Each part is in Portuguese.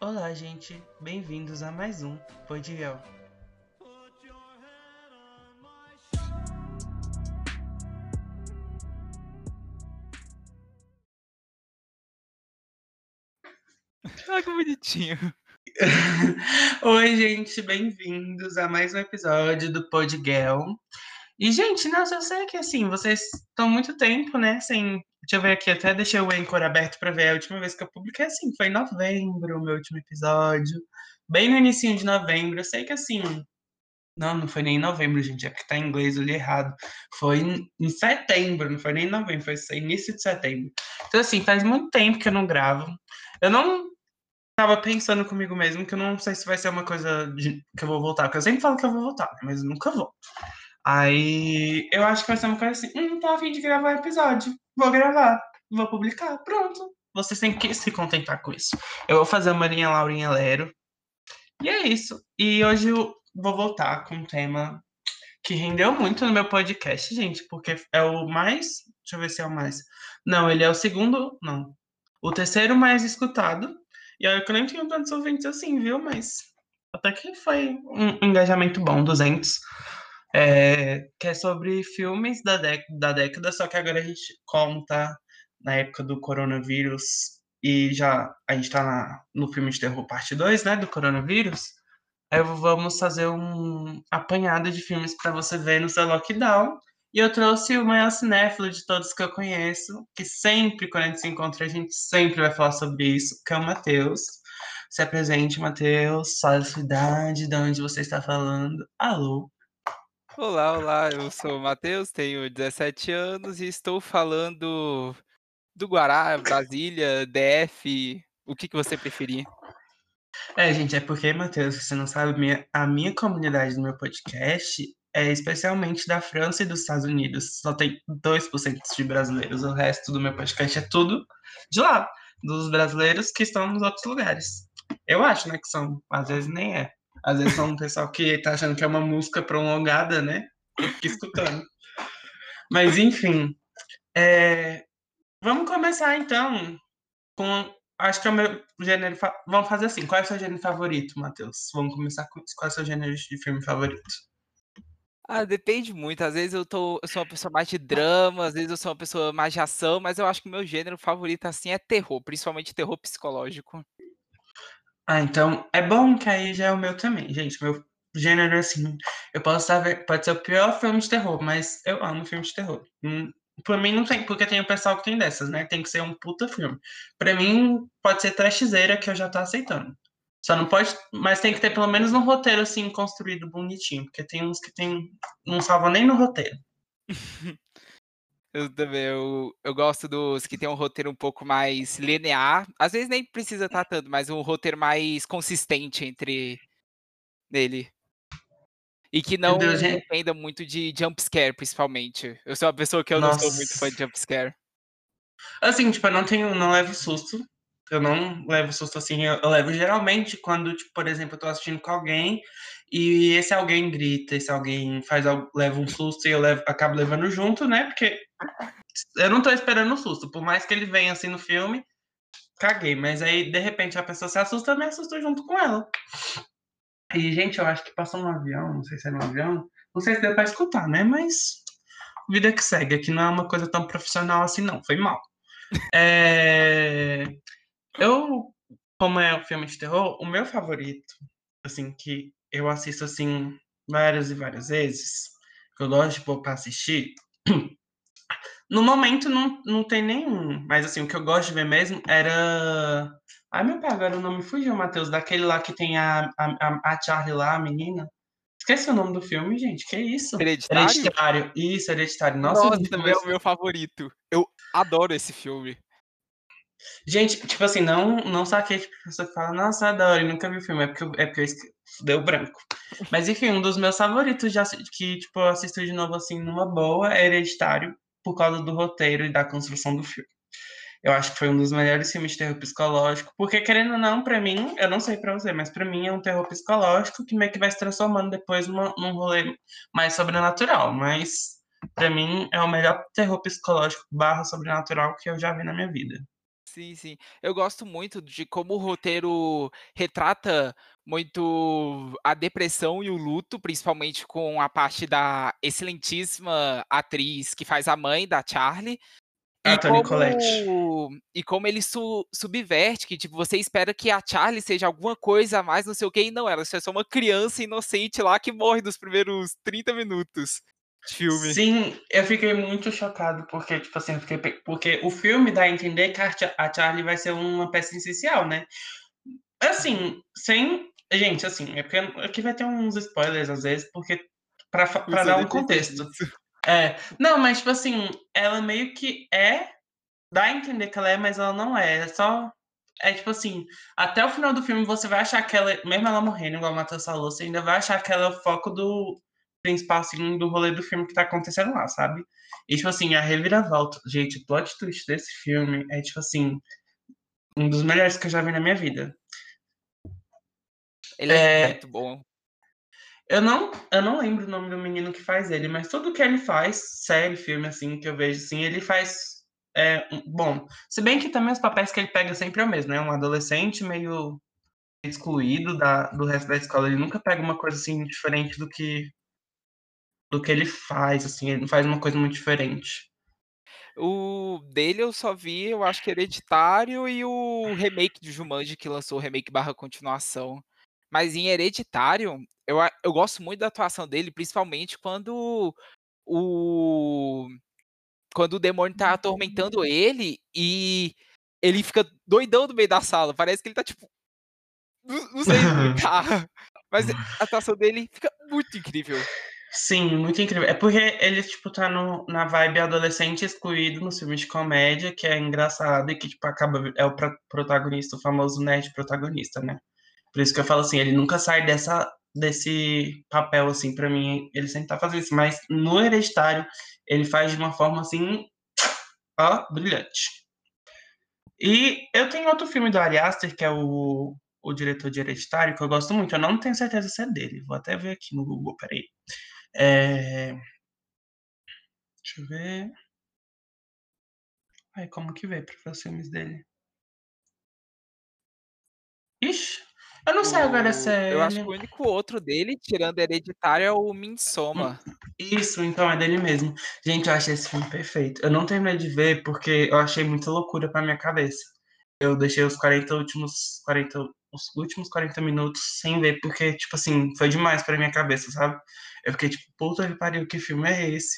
Olá, gente. Bem-vindos a mais um Podiguel. Ah, que bonitinho. Oi, gente. Bem-vindos a mais um episódio do Podiguel. E, gente, nossa, eu sei que, assim, vocês estão muito tempo, né, sem... Deixa eu ver aqui, até deixei o Anchor aberto pra ver a última vez que eu publiquei, assim, foi em novembro o meu último episódio. Bem no início de novembro. Eu sei que, assim... Não, não foi nem em novembro, gente, é que tá em inglês, eu li errado. Foi em, em setembro, não foi nem em novembro, foi início de setembro. Então, assim, faz muito tempo que eu não gravo. Eu não tava pensando comigo mesmo que eu não sei se vai ser uma coisa de- que eu vou voltar, porque eu sempre falo que eu vou voltar, né, mas nunca vou. Aí eu acho que vai ser uma coisa assim, hum, tô a fim de gravar um episódio, vou gravar, vou publicar, pronto. Vocês têm que se contentar com isso. Eu vou fazer uma linha Laurinha Lero. E é isso. E hoje eu vou voltar com um tema que rendeu muito no meu podcast, gente, porque é o mais. Deixa eu ver se é o mais. Não, ele é o segundo. Não. O terceiro mais escutado. E olha que eu nem tenho tantos ouvintes assim, viu? Mas até que foi um engajamento bom, 200. É, que é sobre filmes da, da década, só que agora a gente conta na época do coronavírus e já a gente tá na- no filme de terror parte 2, né, do coronavírus. Aí vamos fazer um apanhado de filmes para você ver no seu lockdown. E eu trouxe o maior cinéfilo de todos que eu conheço, que sempre, quando a gente se encontra, a gente sempre vai falar sobre isso, que é o Matheus. Se apresente, Matheus, fala a sua de onde você está falando. Alô? Olá, olá, eu sou o Matheus, tenho 17 anos e estou falando do Guará, Brasília, DF, o que, que você preferir. É, gente, é porque, Matheus, você não sabe, minha- a minha comunidade do meu podcast é especialmente da França e dos Estados Unidos. Só tem 2% de brasileiros. O resto do meu podcast é tudo de lá, dos brasileiros que estão nos outros lugares. Eu acho, né, que são. Às vezes nem é. Às vezes são um pessoal que tá achando que é uma música prolongada, né? Fica escutando. Mas, enfim. é, Vamos começar, então, com Acho que é o meu gênero. fa- Vamos fazer assim. Qual é o seu gênero favorito, Matheus? Vamos começar com isso. Qual é o seu gênero de filme favorito? Ah, depende muito, às vezes eu, tô, eu sou uma pessoa mais de drama, às vezes eu sou uma pessoa mais de ação, mas eu acho que o meu gênero favorito, assim, é terror, principalmente terror psicológico. Ah, então é bom que aí já é o meu também, gente. Meu gênero, assim, eu posso saber, pode ser o pior filme de terror, mas eu amo filme de terror. Hum, Pra mim não tem, porque tem o pessoal que tem dessas, né? Tem que ser um puta filme. Pra mim pode ser trashzeira que eu já tô aceitando. Só não pode, mas tem que ter pelo menos um roteiro assim construído bonitinho, porque tem uns que tem não salva nem no roteiro. Eu também, eu, eu gosto dos que tem um roteiro um pouco mais linear, às vezes nem precisa estar tanto, mas um roteiro mais consistente entre nele. E que não gente? dependa muito de jumpscare, principalmente. Eu sou uma pessoa que eu não sou muito fã de Nossa. jumpscare. Assim, tipo, eu não tenho, não levo susto. Eu não levo susto assim, eu, eu levo geralmente quando, tipo, por exemplo, eu tô assistindo com alguém e esse alguém grita, esse alguém faz leva um susto e eu levo, acabo levando junto, né? Porque eu não tô esperando o susto, por mais que ele venha assim no filme, caguei, mas aí de repente a pessoa se assusta, eu me assusto junto com ela. E, gente, eu acho que passou um avião, não sei se era um avião, não sei se deu pra escutar, né? Mas vida que segue, aqui não é uma coisa tão profissional assim, não, foi mal. É... Eu, como é um filme de terror, o meu favorito, assim, que eu assisto, assim, várias e várias vezes, que eu gosto de pôr pra assistir, no momento não, não tem nenhum, mas, assim, o que eu gosto de ver mesmo era... Ai, meu pai, agora o nome fugiu, Matheus, daquele lá que tem a, a, a- Charlie lá, a menina. Esqueci o nome do filme, gente, que isso? Hereditário? Hereditário, isso, Hereditário. Nossa, Nossa, é o meu favorito. Eu adoro esse filme. Gente, tipo assim, não, não saquei que a pessoa fala, nossa, adoro, e nunca vi o filme, é porque, eu- é porque eu esque- deu branco. Mas enfim, um dos meus favoritos assi- que tipo, eu assisto de novo assim numa boa é Hereditário, por causa do roteiro e da construção do filme. Eu acho que foi um dos melhores filmes de terror psicológico, porque querendo ou não, pra mim, eu não sei pra você, mas pra mim é um terror psicológico que meio que vai se transformando depois numa, num rolê mais sobrenatural, mas pra mim é o melhor terror psicológico barra sobrenatural que eu já vi na minha vida. Sim, sim. Eu gosto muito de como o roteiro retrata muito a depressão e o luto, principalmente com a parte da excelentíssima atriz que faz a mãe da Charlie, e Toni Collette. como e como ele su subverte, que tipo, você espera que a Charlie seja alguma coisa a mais, não sei o quê, e não, ela é só uma criança inocente lá que morre nos primeiros 30 minutos filme. Sim, eu fiquei muito chocado, porque, tipo assim, fiquei porque o filme dá a entender que a Cha a Charlie vai ser uma peça essencial, né. Assim, sem gente, assim, é porque aqui vai ter uns spoilers às vezes, porque Você dar um contexto. É. Não, mas tipo assim, ela meio que é dá a entender que ela é, mas ela não é, é só é tipo assim, até o final do filme você vai achar que ela mesmo ela morrendo, igual o Matheus falou, você ainda vai achar que ela é o foco do principal, assim, do rolê do filme que tá acontecendo lá, sabe. E tipo assim, a reviravolta gente, o plot twist desse filme é tipo assim, um dos melhores que eu já vi na minha vida. Ele é É muito bom. Eu não eu não lembro o nome do menino que faz ele, mas tudo que ele faz, série, filme, assim, que eu vejo, assim, ele faz, um bom. Se bem que também os papéis que ele pega sempre é o mesmo, né, um adolescente meio excluído da do resto da escola, ele nunca pega uma coisa, assim, diferente do que do que ele faz, assim, ele não faz uma coisa muito diferente. O dele eu só vi, eu acho que Hereditário e o remake de Jumanji que lançou, o remake barra continuação. Mas em Hereditário, eu eu gosto muito da atuação dele, principalmente quando o quando o demônio tá atormentando ele, e ele fica doidão no meio da sala, parece que ele tá tipo não não sei explicar, mas a atuação dele fica muito incrível. Sim, muito incrível. É porque ele, tipo, tá no na vibe adolescente excluído nos filmes de comédia, que é engraçado e que, tipo, acaba é o pro protagonista, o famoso nerd protagonista, né. Por isso que eu falo assim, ele nunca sai dessa desse papel, assim, pra mim, ele sempre tá fazendo isso, mas no Hereditário, ele faz de uma forma, assim, ó, brilhante. E eu tenho outro filme do Ari Aster, que é o o diretor de Hereditário, que eu gosto muito, eu não tenho certeza se é dele, vou até ver aqui no Google, espera aí. Eh deixa eu ver. Ai, como que vê pra ver os filmes dele? Ixi, eu não sei agora se O eu é acho que o único outro dele, tirando Hereditário, é o Hum, Midsommar. isso, então é dele mesmo. Gente, eu achei esse filme perfeito. Eu não terminei de ver, porque eu achei muita loucura pra minha cabeça. Eu deixei os 40 últimos 40 os últimos 40 minutos sem ver, porque, tipo assim, foi demais pra minha cabeça, sabe. Eu fiquei tipo: "Puta que pariu, que filme é esse?".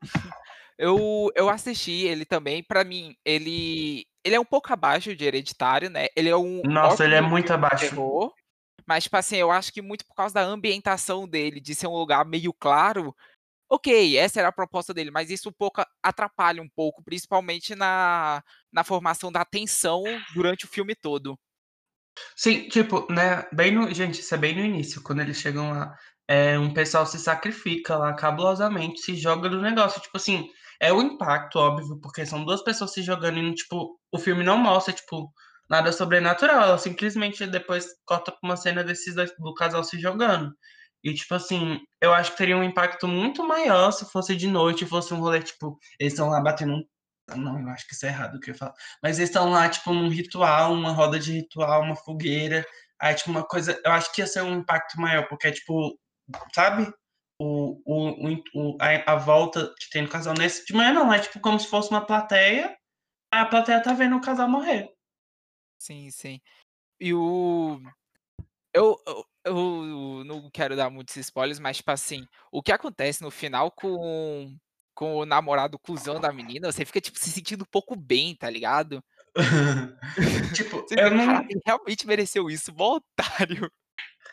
Eu eu assisti ele também, pra mim, ele ele é um pouco abaixo de Hereditário, né, ele é um Nossa, ele é muito abaixo. terror, mas, tipo assim, eu acho que muito por causa da ambientação dele, de ser um lugar meio claro, ok, essa era a proposta dele, mas isso um pouco atrapalha um pouco, principalmente na na formação da tensão durante o filme todo. Sim, tipo, né, bem no gente, isso é bem no início, quando eles chegam lá, eh, um pessoal se sacrifica lá cabulosamente, se joga do negócio, tipo assim, é o impacto, óbvio, porque são 2 pessoas se jogando e tipo, o filme não mostra, tipo, nada sobrenatural, ela simplesmente depois corta pra uma cena desses 2 do casal se jogando. E, tipo assim, eu acho que teria um impacto muito maior se fosse de noite fosse um rolê, tipo, eles estão lá batendo um não, eu acho que isso é errado o que eu falar. Mas eles estão lá, tipo, num ritual, uma roda de ritual, uma fogueira, aí, tipo, uma coisa eu acho que ia ser um impacto maior, porque é tipo, sabe, o o o a a volta que tem no casal nesse de manhã não, é tipo como se fosse uma plateia, a plateia tá vendo o casal morrer. Sim, sim. E o eu eu eu não quero dar muitos spoilers, mas, tipo assim, o que acontece no final com com o namorado cuzão da menina, você fica, tipo, se sentindo um pouco bem, tá ligado? Tipo, Você eu fica: "Caraca, não ele realmente mereceu isso, mó otário".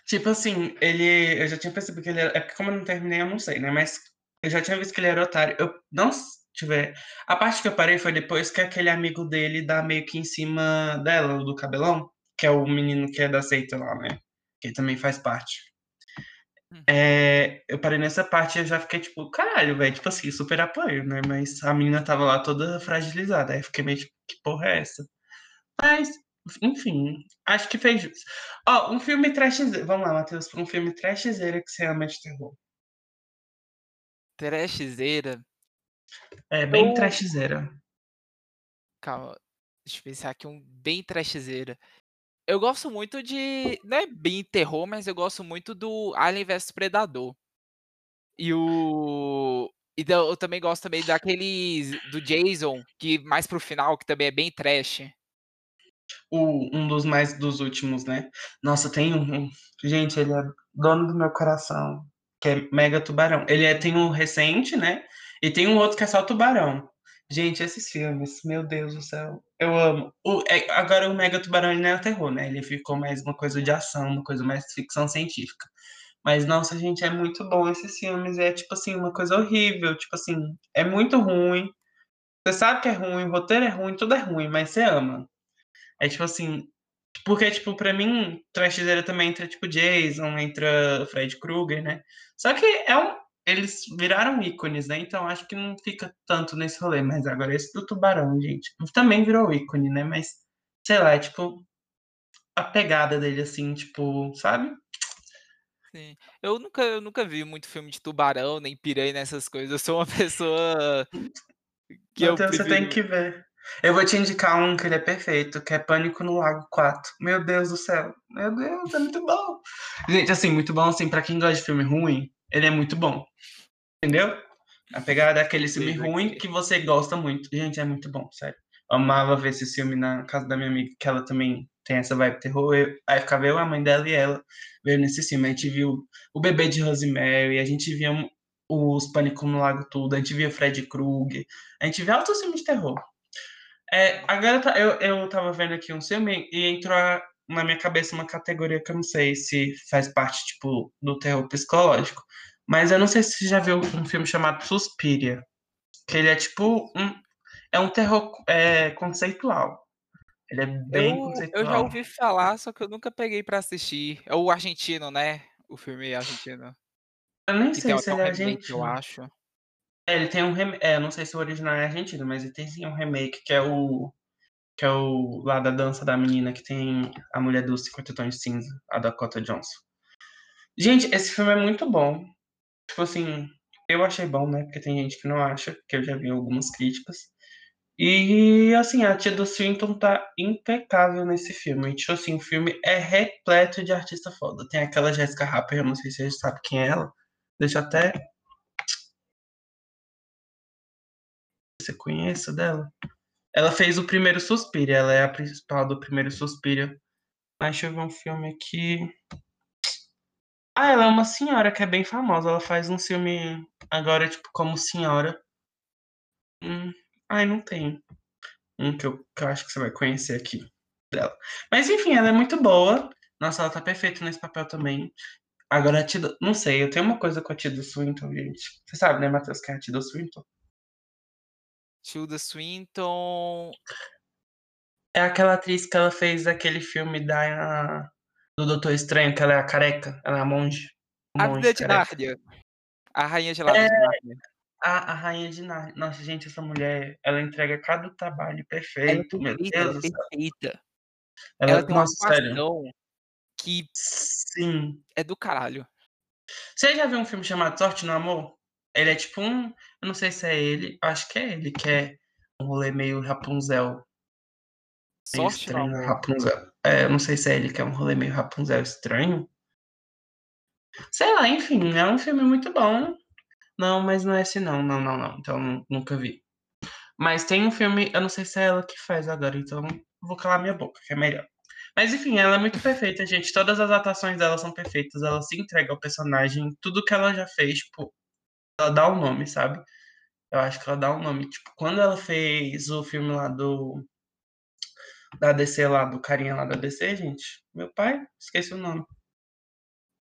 Tipo assim, ele eu já tinha percebido que ele era é porque como eu não terminei, eu não sei, né, mas eu já tinha visto que ele era otário. Eu não s deixa eu ver, a parte que eu parei foi depois que aquele amigo dele dá meio que em cima dela, do cabelão, que é o menino que é da seita lá, né, que também faz parte. Eh, eu parei nessa parte e eu já fiquei tipo: "Caralho, velho", tipo assim, super apoio, né, mas a menina estava lá toda fragilizada, aí eu fiquei meio tipo: "Que porra é essa?". Mas, enfim, acho que fez jus. Ó, um filme trashze vamos lá, Matheus, um filme trashzeira que você ama de terror. Trashzeira? É, bem Eu trashzeira. Calma, Deixa eu pensar aqui um bem trashzeira. Eu gosto muito de não é bem terror, mas eu gosto muito do Alien vs Predador. E o então eu também gosto também daqueles do Jason, que mais para o final, que também é bem trash. O, um dos mais dos últimos, né? Nossa, tem um. Gente, ele é dono do meu coração, que é Mega Tubarão. Ele é, tem um recente, né? E tem um outro que é só Tubarão. Gente, esses filmes, meu Deus do céu, eu amo. O, é, agora o Mega Tubarão ele não é terror, né? Ele ficou mais uma coisa de ação, uma coisa mais ficção científica. Mas, nossa, gente, é muito bom esses filmes. É, tipo assim, uma coisa horrível. Tipo assim, é muito ruim. Você sabe que é ruim, o roteiro é ruim, tudo é ruim, mas você ama. É tipo assim. Porque, tipo, pra mim, Trashzeira também entra, tipo, Jason, entra Fred Krueger, né? Só que é um. Eles viraram ícones, né? Então acho que não fica tanto nesse rolê. Mas agora esse do Tubarão, gente, também virou ícone, né? Mas, sei lá, é tipo. A pegada dele, assim, tipo, sabe? Sim. Eu nunca eu nunca vi muito filme de tubarão, nem piranha nessas coisas. Eu sou uma pessoa que eu Matheus, você tem que ver. Eu vou te indicar um que ele é perfeito, que é Pânico no Lago 4. Meu Deus do céu. Meu Deus, é muito bom. Gente, assim, muito bom, assim, pra quem gosta de filme ruim, ele é muito bom. Entendeu? A pegada é aquele filme ruim que você gosta muito. Gente, é muito bom, sério. Eu amava ver esse filme na casa da minha amiga, que ela também tem essa vibe terror. Eu- aí ficava eu, a mãe dela e ela vendo esse filme. A gente viu o bebê de Rosemary, a gente via os Pânico no Lago Tudo, a gente via Fred Krueger, a gente via outros filmes de terror. É, agora eu, eu tava vendo aqui um filme e entrou a- na minha cabeça uma categoria que eu não sei se faz parte, tipo, do terror psicológico. Mas eu não sei se você já viu um filme chamado Suspiria. Que ele é tipo um. É um terror é, conceitual. Ele é bem Eu eu já conceitual. ouvi falar, só que eu nunca peguei pra assistir. É o argentino, né? O filme argentino. Eu nem Que sei se ele é remake, eu argentino. acho. É, ele tem um remake. É, eu não sei se o original é argentino, mas ele tem sim um remake que é o. Que é o lá da dança da menina que tem a mulher dos 50 tons de cinza, a Dakota Johnson. Gente, esse filme é muito bom. Tipo assim, eu achei bom, né? Porque tem gente que não acha, que eu já vi algumas críticas. E assim, a Tilda Swinton tá impecável nesse filme. Tipo assim, o filme é repleto de artista foda. Tem aquela Jessica Harper, eu não sei se você sabe quem é ela. Deixa eu até. Você conhece dela? Ela fez o primeiro Suspiro, ela é a principal do primeiro Suspiro. Mas deixa eu ver um filme aqui. Ah, ela é uma senhora que é bem famosa. Ela faz um filme agora, tipo, como senhora. Hum, ai, não tem um que eu, que eu acho que você vai conhecer aqui dela. Mas enfim, ela é muito boa. Nossa, ela tá perfeita nesse papel também. Agora, a Tilda, não sei, eu tenho uma coisa com a Tilda Swinton, gente. Você sabe, né, Matheus, que é a Tilda Swinton? Tilda Swinton. É aquela atriz que ela fez aquele filme da, do Doutor Estranho, que ela é a careca, ela é a monge. A monge de. Nárnia. A Rainha Gelada É, de Nárnia. a, a rainha de Narnia. Nossa, gente, essa mulher, ela entrega cada trabalho Ela é perfeito, meu perfeita, ela Deus é perfeita. Ela, Ela tem uma sério. que Sim. é do caralho. Você já viu um filme chamado Sorte no Amor? Ele é tipo um. Eu não sei se é ele, acho que é ele, que é um rolê meio Rapunzel. Meio Sorte estranho, amor. Rapunzel. É, eu não sei se é ele, que é um rolê meio Rapunzel estranho. Sei lá, enfim, é um filme muito bom. Não, mas não é esse não, não, não, não. Então nu- nunca vi. Mas tem um filme, eu não sei se é ela que faz agora, então vou calar minha boca, que é melhor. Mas enfim, ela é muito perfeita, gente. Todas as atuações dela são perfeitas. Ela se entrega ao personagem. Tudo que ela já fez, tipo, ela dá um nome, sabe? Eu acho que ela dá um nome. Tipo, quando ela fez o filme lá do. Da DC lá, do carinha lá da DC, gente. Meu pai, esqueci o nome.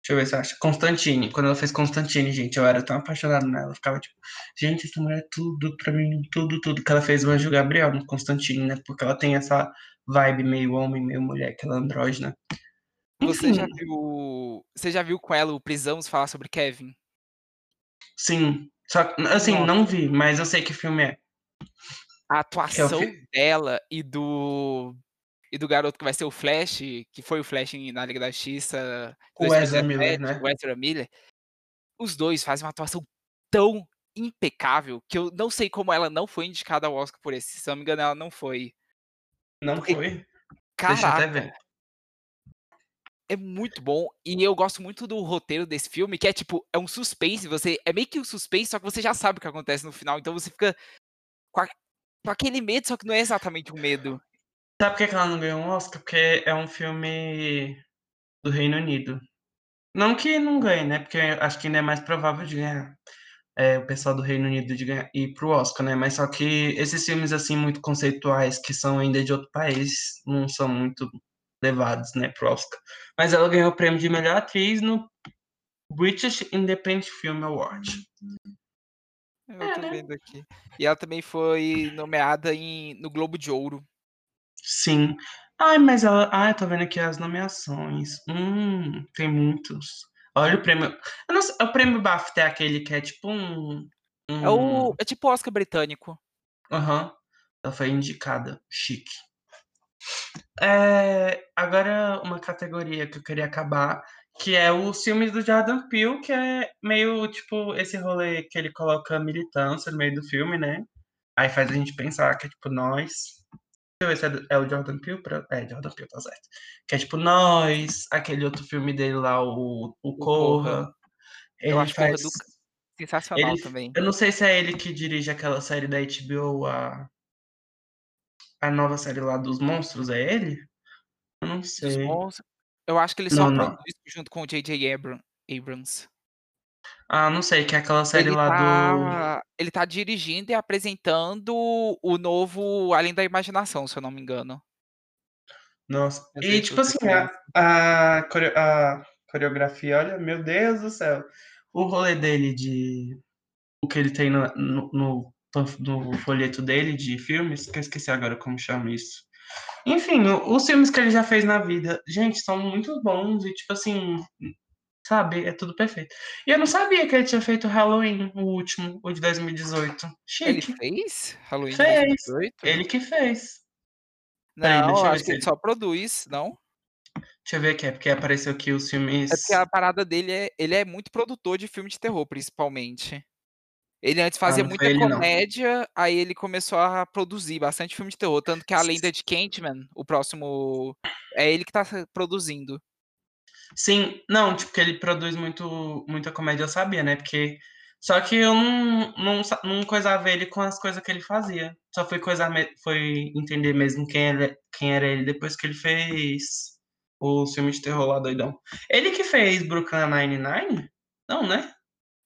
Deixa eu ver se acha. Constantine. Quando ela fez Constantine, gente, eu era tão apaixonado nela. Eu ficava tipo, gente, essa mulher é tudo pra mim, tudo, tudo. Que ela fez o Anjo Gabriel no Constantine, né? Porque ela tem essa vibe meio homem, meio mulher, aquela andrógena. Você já viu. Você já viu com ela o Precisamos Falar sobre Kevin? Sim. Só que, assim, Nossa. não vi, mas eu sei que filme é. A é atuação fi- dela e do. E do garoto que vai ser o Flash, que foi o Flash na Liga da Justiça O Ezra Miller, 2017, né? o Ezra Miller. Os dois fazem uma atuação tão impecável que eu não sei como ela não foi indicada ao Oscar por esse. Se eu não me engano, ela não foi. Não Porque, foi? Deixa eu até caraca, ver. É muito bom. E eu gosto muito do roteiro desse filme, que é tipo, é um suspense. Você é meio que um suspense, só que você já sabe o que acontece no final. Então você fica com, a- com aquele medo, só que não é exatamente um medo. Sabe por que ela não ganhou um Oscar? Porque é um filme do Reino Unido. Não que não ganhe, né? Porque acho que ainda é mais provável de ganhar. É, o pessoal do Reino Unido de ganhar, ir pro Oscar, né? Mas só que esses filmes, assim, muito conceituais, que são ainda de outro país, não são muito levados, né, pro Oscar. Mas ela ganhou o prêmio de melhor atriz no British Independent Film Award. Eu É, tô né? vendo aqui. E ela também foi nomeada em, no Globo de Ouro. Sim. Ai, mas ela. Ai, tô vendo aqui as nomeações. Hum, tem muitos. Olha o prêmio. Eu sei, o prêmio BAFTA é aquele que é tipo um. É o. um... É tipo o Oscar britânico. Aham. Ela foi indicada. Chique. É, agora, uma categoria que eu queria acabar, que é os filmes do Jordan Peele, que é meio tipo esse rolê que ele coloca militância no meio do filme, né? Aí faz a gente pensar que é tipo nós. Deixa eu ver se é, é o Jordan Peele. Pra... É, Jordan Peele, tá certo. Que é tipo nós, aquele outro filme dele lá, o, o O Corra. Corra. Eu Ele acho Corra faz. do sensacional Ele... também. Eu não sei se é ele que dirige aquela série da HBO, a, a nova série lá dos monstros, é ele? Eu não sei. monstros. Eu acho que ele só Não, produz junto com o J.J. Abram- Abrams. Ah, não sei, que é aquela série Ele lá do. tá, ele tá dirigindo e apresentando o novo Além da Imaginação, se eu não me engano. Nossa. E tipo assim, a, a, a coreografia, olha, meu Deus do céu. O rolê dele de. O que ele tem no, no, no, no folheto dele de filmes, que eu esqueci agora como chama isso. Enfim, os filmes que ele já fez na vida, gente, são muito bons e, tipo assim, sabe, é tudo perfeito. E eu não sabia que ele tinha feito Halloween, o último, o de 2018. Ele Chique. fez Halloween Fez. 2018? Ele que fez. Peraí, Não, deixa eu acho que ele ele- só produz, não? Deixa eu ver aqui, é porque apareceu aqui os filmes. É porque a parada dele é, ele é muito produtor de filme de terror, principalmente. Ele antes fazia Ah, muita foi ele, não. comédia, aí ele começou a produzir bastante filme de terror, tanto que a Lenda de Cantman, o próximo, é ele que tá produzindo. Sim, não, tipo, que ele produz muito, muita comédia, eu sabia, né? Porque. Só que eu não, não, não coisava ele com as coisas que ele fazia. Só fui coisar, foi entender mesmo quem, ele, quem era ele depois que ele fez o filme de terror lá doidão. Ele que fez Brooklyn Nine-Nine? Não, né?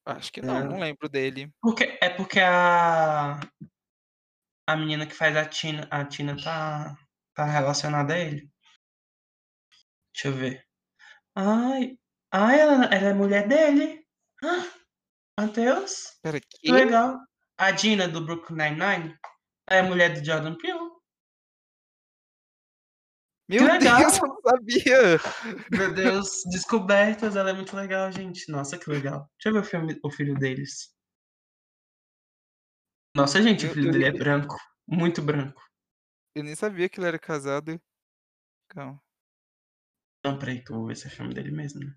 Acho que não, É. não lembro dele. Porque, é porque a, a menina que faz a Tina, a Tina tá, tá relacionada a ele. Deixa eu ver. Ai, ai ela, ela é mulher dele. Ah, Matheus, Pera, que? legal. A Dina do Brooklyn Nine-Nine é mulher do Jordan Peele. Meu legal! Deus, eu não sabia! Meu Deus, descobertas, ela é muito legal, gente. Nossa, que legal. Deixa eu ver o, filme, o filho deles. Nossa, gente, o filho eu- dele é branco. Muito branco. Eu nem sabia que ele era casado. Calma. Não, peraí, que eu vou ver se é filme dele mesmo, né?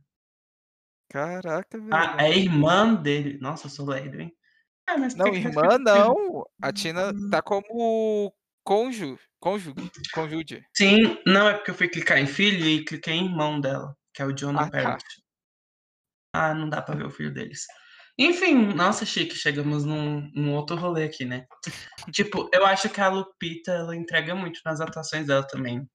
Caraca, velho. Ah, é irmã dele. Nossa, eu sou lerdo, hein? Ah, Não, irmã não. A Tina tá como cônjuge, cônjuge, cônjuge. Sim, não, é porque eu fui clicar em filho e cliquei em irmão dela, que é o Jonah Ah, tá. Ah, não dá pra ver o filho deles. Enfim, nossa, chique, chegamos num, num outro rolê aqui, né? tipo, eu acho que a Lupita, ela entrega muito nas atuações dela também.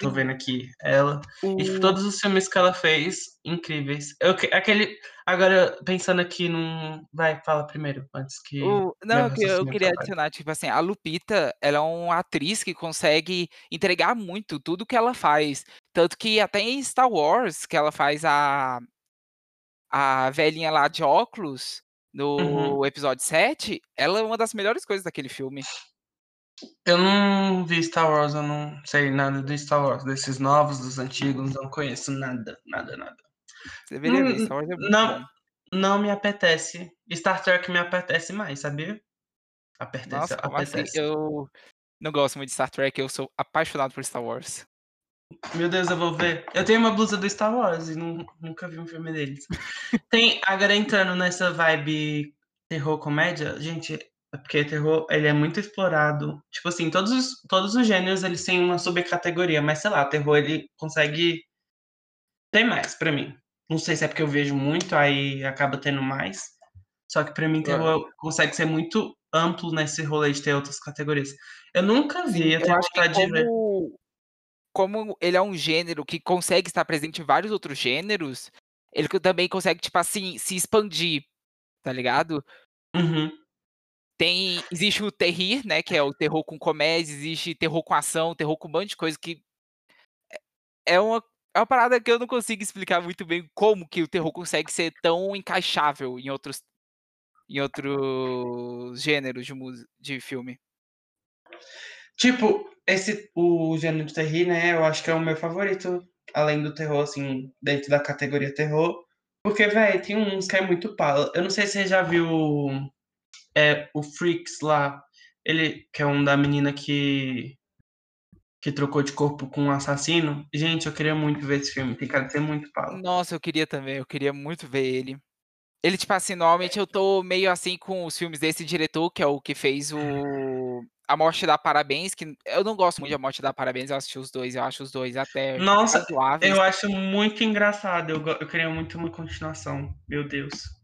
Tô vendo aqui ela. E tipo, todos os filmes que ela fez, incríveis. Eu, que- aquele. Agora, pensando aqui num. Vai, fala primeiro, antes que. o- Não, eu que- eu raciocínio queria atrapalhe. adicionar, tipo assim, a Lupita, ela é uma atriz que consegue entregar muito tudo que ela faz. Tanto que até em Star Wars, que ela faz a, a velhinha lá de óculos, no Uhum. episódio 7, ela é uma das melhores coisas daquele filme. Eu não vi Star Wars, eu não sei nada de Star Wars, desses novos, dos antigos, não conheço nada, nada, nada. Você deveria ver, Star Wars é muito não, bom. não me apetece. Star Trek me apetece mais, sabia? Apetece, Nossa, assim? apetece. Eu não gosto muito de Star Trek, eu sou apaixonado por Star Wars. Meu Deus, eu vou ver. Eu tenho uma blusa do Star Wars e nu- nunca vi um filme deles. Tem, agora entrando nessa vibe terror comédia, gente, porque terror, ele é muito explorado. Tipo assim, todos os, todos os gêneros, eles têm uma subcategoria, mas sei lá, terror, ele consegue ter mais pra mim. Não sei se é porque eu vejo muito, aí acaba tendo mais. Só que pra mim, terror consegue ser muito amplo nesse rolê de ter outras categorias. Eu nunca vi, Sim, eu tenho acho que vontade de ver. como ele é um gênero que consegue estar presente em vários outros gêneros, ele também consegue, tipo assim, se expandir, tá ligado? Uhum. Tem existe o terrir, né, que é o terror com comédia, existe terror com ação, terror com um monte de coisa que é é uma é uma parada que eu não consigo explicar muito bem como que o terror consegue ser tão encaixável em outros em outros gêneros de de filme. Tipo, esse o gênero de terrir, né, eu acho que é o meu favorito, além do terror, assim, dentro da categoria terror, porque, véi, tem uns que é muito pala. Eu não sei se você já viu, eh, o Freaks lá, ele que é um da menina que que trocou de corpo com um assassino. Gente, eu queria muito ver esse filme, tem cara de ser muito pala. Nossa, eu queria também, eu queria muito ver ele. Ele, tipo assim, normalmente eu tô meio assim com os filmes desse diretor, que é o que fez o A Morte Dá Parabéns, que eu não gosto muito de A Morte Dá Parabéns, eu assisti os 2, eu acho os 2 até Nossa, razoáveis. eu acho muito engraçado, eu eu queria muito uma continuação, meu Deus.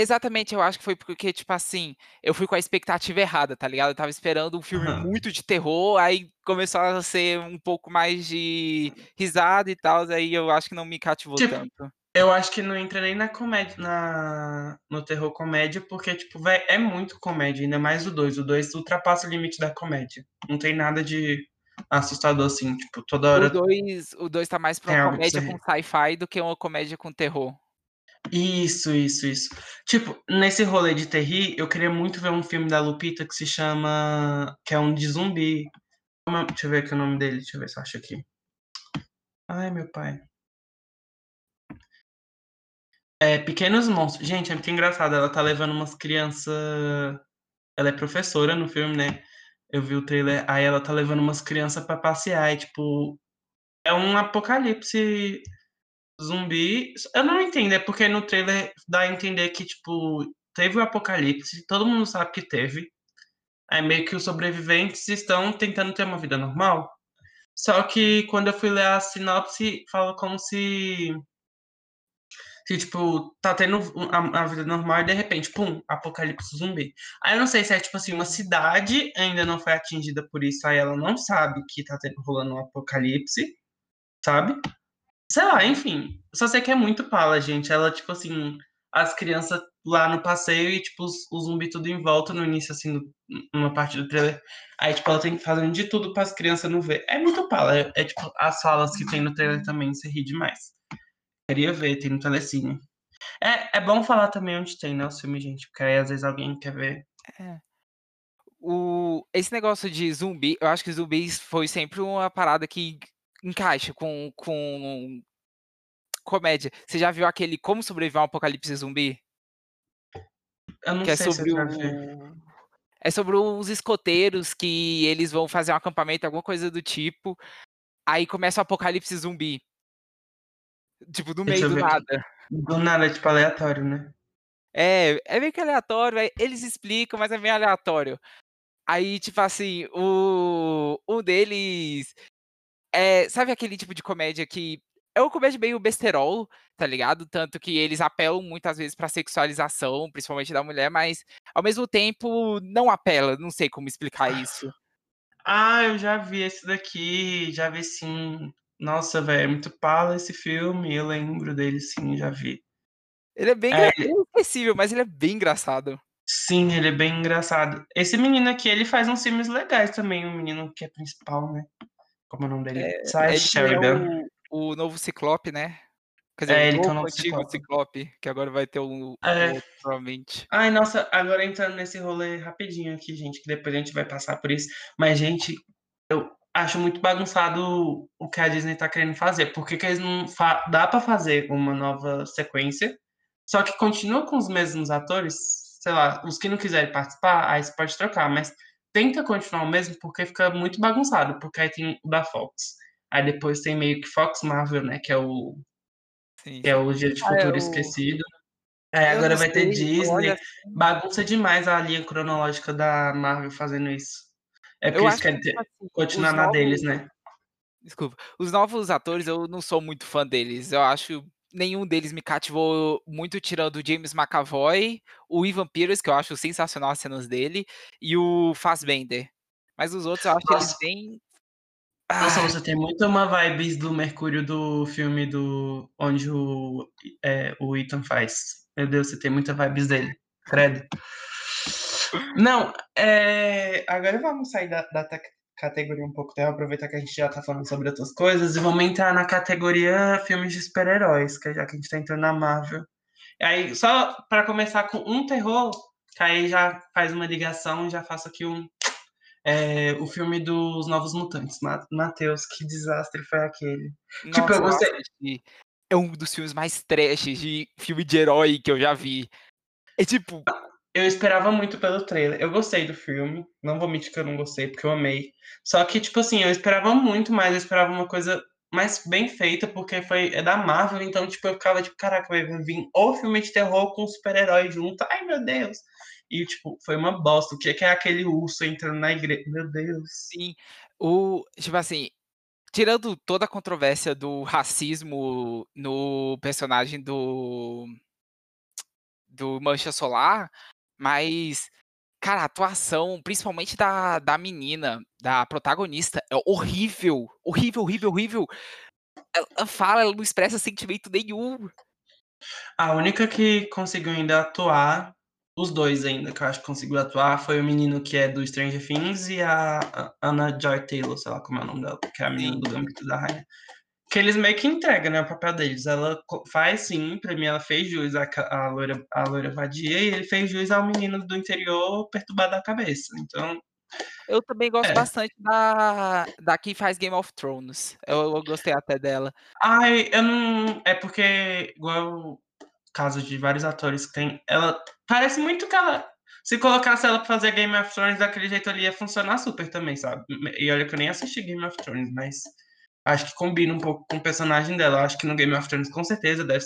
Exatamente, eu acho que foi porque, tipo assim, eu fui com a expectativa errada, tá ligado? Eu estava esperando um filme Aham. muito de terror, aí começou a ser um pouco mais de risada e tals, aí eu acho que não me cativou Tipo, tanto. eu acho que não entra nem na comédia na no terror comédia, porque, tipo, véi, é muito comédia, ainda mais o 2, o 2 ultrapassa o limite da comédia. Não tem nada de assustador, assim, tipo, toda O hora 2 o 2 tá mais pra uma você comédia com sci-fi do que uma comédia com terror. Isso, isso, isso. Tipo, nesse rolê de terrir, eu queria muito ver um filme da Lupita que se chama que é um de zumbi. É deixa eu ver aqui o nome dele, deixa eu ver se eu acho aqui. Ai, meu pai. É, Pequenos Monstros. Gente, é muito engraçado, ela tá levando umas criança ela é professora no filme, né, eu vi o trailer, aí ela tá levando umas criança pra passear e, tipo, é um apocalipse zumbi. Eu não entendo, é porque no trailer dá a entender que, tipo, teve o apocalipse, todo mundo sabe que teve, aí meio que os sobreviventes estão tentando ter uma vida normal. Só que quando eu fui ler a sinopse, fala como se que, tipo, tá tendo a a vida normal e de repente, pum, apocalipse zumbi. Aí eu não sei se é, tipo assim, uma cidade ainda não foi atingida por isso, aí ela não sabe que tá tendo rolando um apocalipse, sabe. Sei lá, enfim, só sei que é muito pala, gente. Ela, tipo assim, as criança lá no passeio e, tipo, os o zumbi tudo em volta no início, assim, numa parte do trailer. Aí, tipo, ela tem que fazendo de tudo para as criança não ver. É muito pala, é é tipo, as falas que tem no trailer também, você ri demais. Queria ver, tem no Telecine. É é bom falar também onde tem, né, os filmes, gente, porque aí às vezes alguém quer ver. É. O esse negócio de zumbi, eu acho que zumbis foi sempre uma parada que encaixa com com comédia. Você já viu aquele Como Sobreviver a um Apocalipse Zumbi? Eu não Que é sei se eu sobre já vi. o é sobre uns escoteiros que eles vão fazer um acampamento, alguma coisa do tipo, aí começa o apocalipse zumbi. Tipo, do meio do nada. Do nada, tipo, aleatório, né. É, é meio que aleatório, eles explicam, mas é meio aleatório. Aí, tipo assim, o um deles, eh, sabe aquele tipo de comédia que é uma comédia meio besterol, tá ligado? Tanto que eles apelam muitas vezes pra sexualização, principalmente da mulher, mas ao mesmo tempo não apela, não sei como explicar isso. Ah, eu já vi esse daqui, já vi sim. Nossa, velho, é muito pala esse filme, eu lembro dele sim, já vi. Ele é bem É, é mas ele é bem engraçado. Sim, ele é bem engraçado. Esse menino aqui, ele faz uns filmes legais também, o menino que é principal, né. Como é o nome dele? É, é Sheridan. o o novo Ciclope, né. Quer dizer, o É, ele é o novo antigo Ciclope. Ciclope, que agora vai ter o o É. outro provavelmente. Ai, nossa, agora entrando nesse rolê rapidinho aqui, gente, que depois a gente vai passar por isso, mas, gente, eu acho muito bagunçado o que a Disney tá querendo fazer. Por que que eles não fa dá pra fazer uma nova sequência, só que continua com os mesmos atores, sei lá, os que não quiserem participar, aí você pode trocar, mas tenta continuar o mesmo, porque fica muito bagunçado, porque aí tem o da Fox, aí depois tem meio que Fox Marvel, né, que é o Sim, que é o Dia de Ah, é Futuro o Esquecido. É, Eu não agora vai ter sei, olha, Disney. assim Bagunça demais a linha cronológica da Marvel fazendo isso. É porque Eu eles querem ter assim, continuar os na deles, novos né. desculpa, os novos atores eu não sou muito fã deles, eu acho nenhum deles me cativou muito tirando o James McAvoy, o Evan Peters, que eu acho sensacional as cenas dele, e o Fassbender. Mas os outros eu acho eles Nossa. bem Nossa, ah. você tem muito uma vibes do Mercúrio do filme do onde o eh, o Ethan faz. Meu Deus, você tem muita vibes dele, credo. Não, eh, agora vamos sair da da tec categoria um pouco, né, aproveitar que a gente já tá falando sobre outras coisas e vamos entrar na categoria filmes de super-heróis, que já que a gente tá entrando na Marvel. Aí, só pra começar com um terror, que aí já faz uma ligação, já faço aqui um eh, o filme dos Novos Mutantes. Ma Matheus, que desastre foi aquele? Tipo, eu Nossa, gostei. É um dos filmes mais trash de filme de herói que eu já vi. É tipo Eu esperava muito pelo trailer. Eu gostei do filme, não vou mentir que eu não gostei, porque eu amei. Só que, tipo assim, eu esperava muito mais, eu esperava uma coisa mais bem feita, porque foi é da Marvel, então, tipo, eu ficava tipo: "Caraca, vai vir ou filme de terror com super-herói junto, ai meu Deus!". E, tipo, foi uma bosta. O que que é aquele urso entrando na igre meu Deus. Sim, o tipo assim, tirando toda a controvérsia do racismo no personagem do do Mancha Solar, mas, cara, a atuação, principalmente da da menina, da protagonista, é horrível, horrível, horrível, horrível. Ela fala, ela não expressa sentimento nenhum. A única que conseguiu ainda atuar, os 2 ainda que eu acho que conseguiu atuar, foi o menino que é do Stranger Things e a a Anya Joy-Taylor, sei lá como é o nome dela, que é a menina do Gambito da Rainha. Que eles meio que entregam, né, o papel deles. Ela faz sim, pra mim ela fez jus à à loira à loira vadia e ele fez jus ao menino do interior perturbado da cabeça, então Eu também gosto é. bastante da da que faz Game of Thrones, eu eu gostei até dela. Ai, eu não é porque igual caso de vários atores que tem, ela parece muito que ela se colocasse ela pra fazer Game of Thrones daquele jeito ali ia funcionar super também, sabe. E olha que eu nem assisti Game of Thrones, mas acho que combina um pouco com o personagem dela. Acho que no Game of Thrones com certeza deve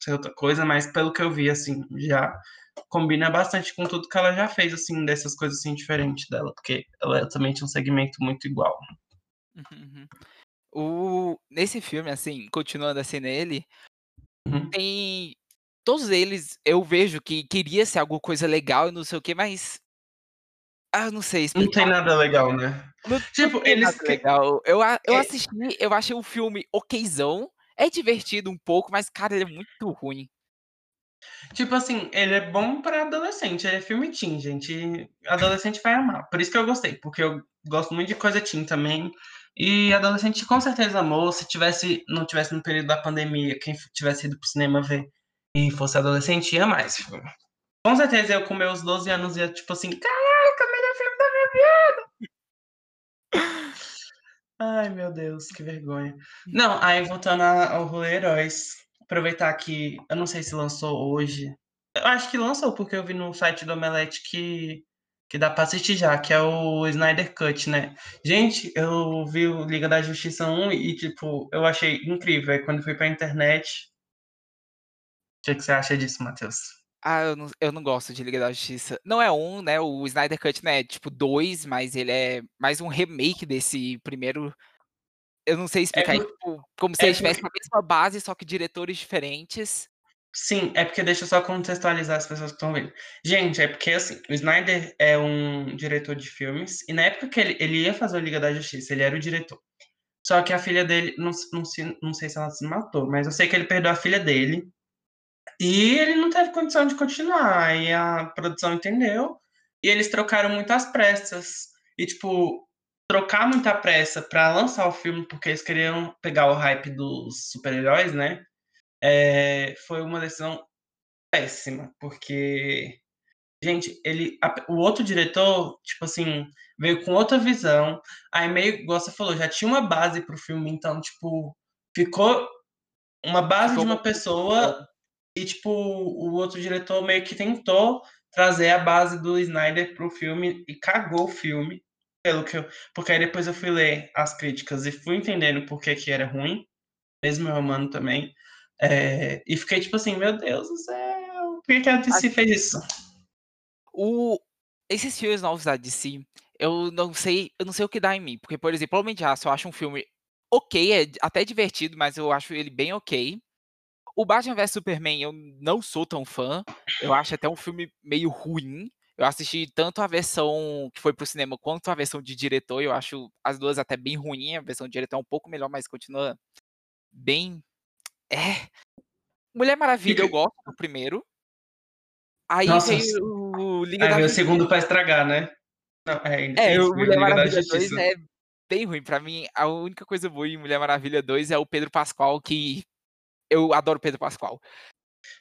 ser outra coisa, mas pelo que eu vi, assim, já combina bastante com tudo que ela já fez, assim, dessas coisas, assim, diferentes dela, porque ela também tinha um segmento muito igual. Uhum, uhum. O nesse filme, assim, continuando assim nele Uhum. tem todos eles eu vejo que queria ser alguma coisa legal e não sei o quê, mas ah, não sei Não tem explicar. nada legal, né. Não não Tipo, nada eles legal. Eu eu é assisti, eu achei o filme okzão, é divertido um pouco, mas, cara, ele é muito ruim. Tipo assim, ele é bom pra adolescente, ele é filme teen, gente, adolescente vai amar. Por isso que eu gostei, porque eu gosto muito de coisa teen também, e adolescente com certeza amou. Se tivesse não tivesse no período da pandemia, quem tivesse ido para o cinema ver e fosse adolescente ia filme. Com certeza eu com meus 12 anos ia tipo assim: "Caraca, melhor filme da minha vida!". Ai meu Deus, que vergonha. Não, aí voltando ao rolê heróis, aproveitar que eu não sei se lançou hoje, eu acho que lançou, porque eu vi no site do Omelete que que dá pra assistir já, que é o Snyder Cut, né. Gente, eu vi o Liga da Justiça 1 e, tipo, eu achei incrível, aí quando fui pra internet Que que você acha disso, Matheus? Ah, eu não eu não gosto de Liga da Justiça. Não é 1, né, o Snyder Cut, né, é tipo 2, mas ele é mais um remake desse primeiro eu não sei É explicar, é tipo, como se é eles tivessem porque a mesma base, só que diretores diferentes. Sim, é porque deixa eu só contextualizar as pessoas que estão vendo. Gente, é porque, assim, o Snyder é um diretor de filmes, e na época que ele ele ia fazer o Liga da Justiça, ele era o diretor. Só que a filha dele, não não não sei se ela se matou, mas eu sei que ele perdeu a filha dele, e ele não teve condição de continuar, aí a produção entendeu, e eles trocaram muito às pressas. E, tipo, trocar muito à pressa pra lançar o filme, porque eles queriam pegar o hype dos super-heróis, né, eh, foi uma decisão péssima, porque, gente, ele a o outro diretor, tipo assim, veio com outra visão, aí meio igual você falou, já tinha uma base para o filme, então, tipo, ficou uma base Ficou de uma pessoa. E, tipo, o outro diretor meio que tentou trazer a base do Snyder para o filme e cagou o filme, pelo que eu porque aí depois eu fui ler as críticas e fui entendendo por que que era ruim, mesmo eu amando também, eh, e fiquei tipo assim: "Meu Deus do céu!". Por que, que a DC fez isso? O... Esses filmes novos da DC, eu não sei, eu não sei o que dá em mim. Porque, por exemplo, Homem de Aço, eu acho um filme ok, é até divertido, mas eu acho ele bem ok. O Batman vs Superman eu não sou tão fã. Eu acho até um filme meio ruim. Eu assisti tanto a versão que foi pro cinema quanto a versão de diretor. Eu acho as duas até bem ruins. A versão de diretor é um pouco melhor, mas continua bem. É. Mulher Maravilha, eu gosto do primeiro. Aí Nossa, veio o Liga aí da veio o segundo pra estragar, né? Não, é, é, o Mulher Maravilha 2 é bem ruim. Pra mim, a única coisa boa em Mulher Maravilha 2 é o Pedro Pascal, que eu adoro Pedro Pascal.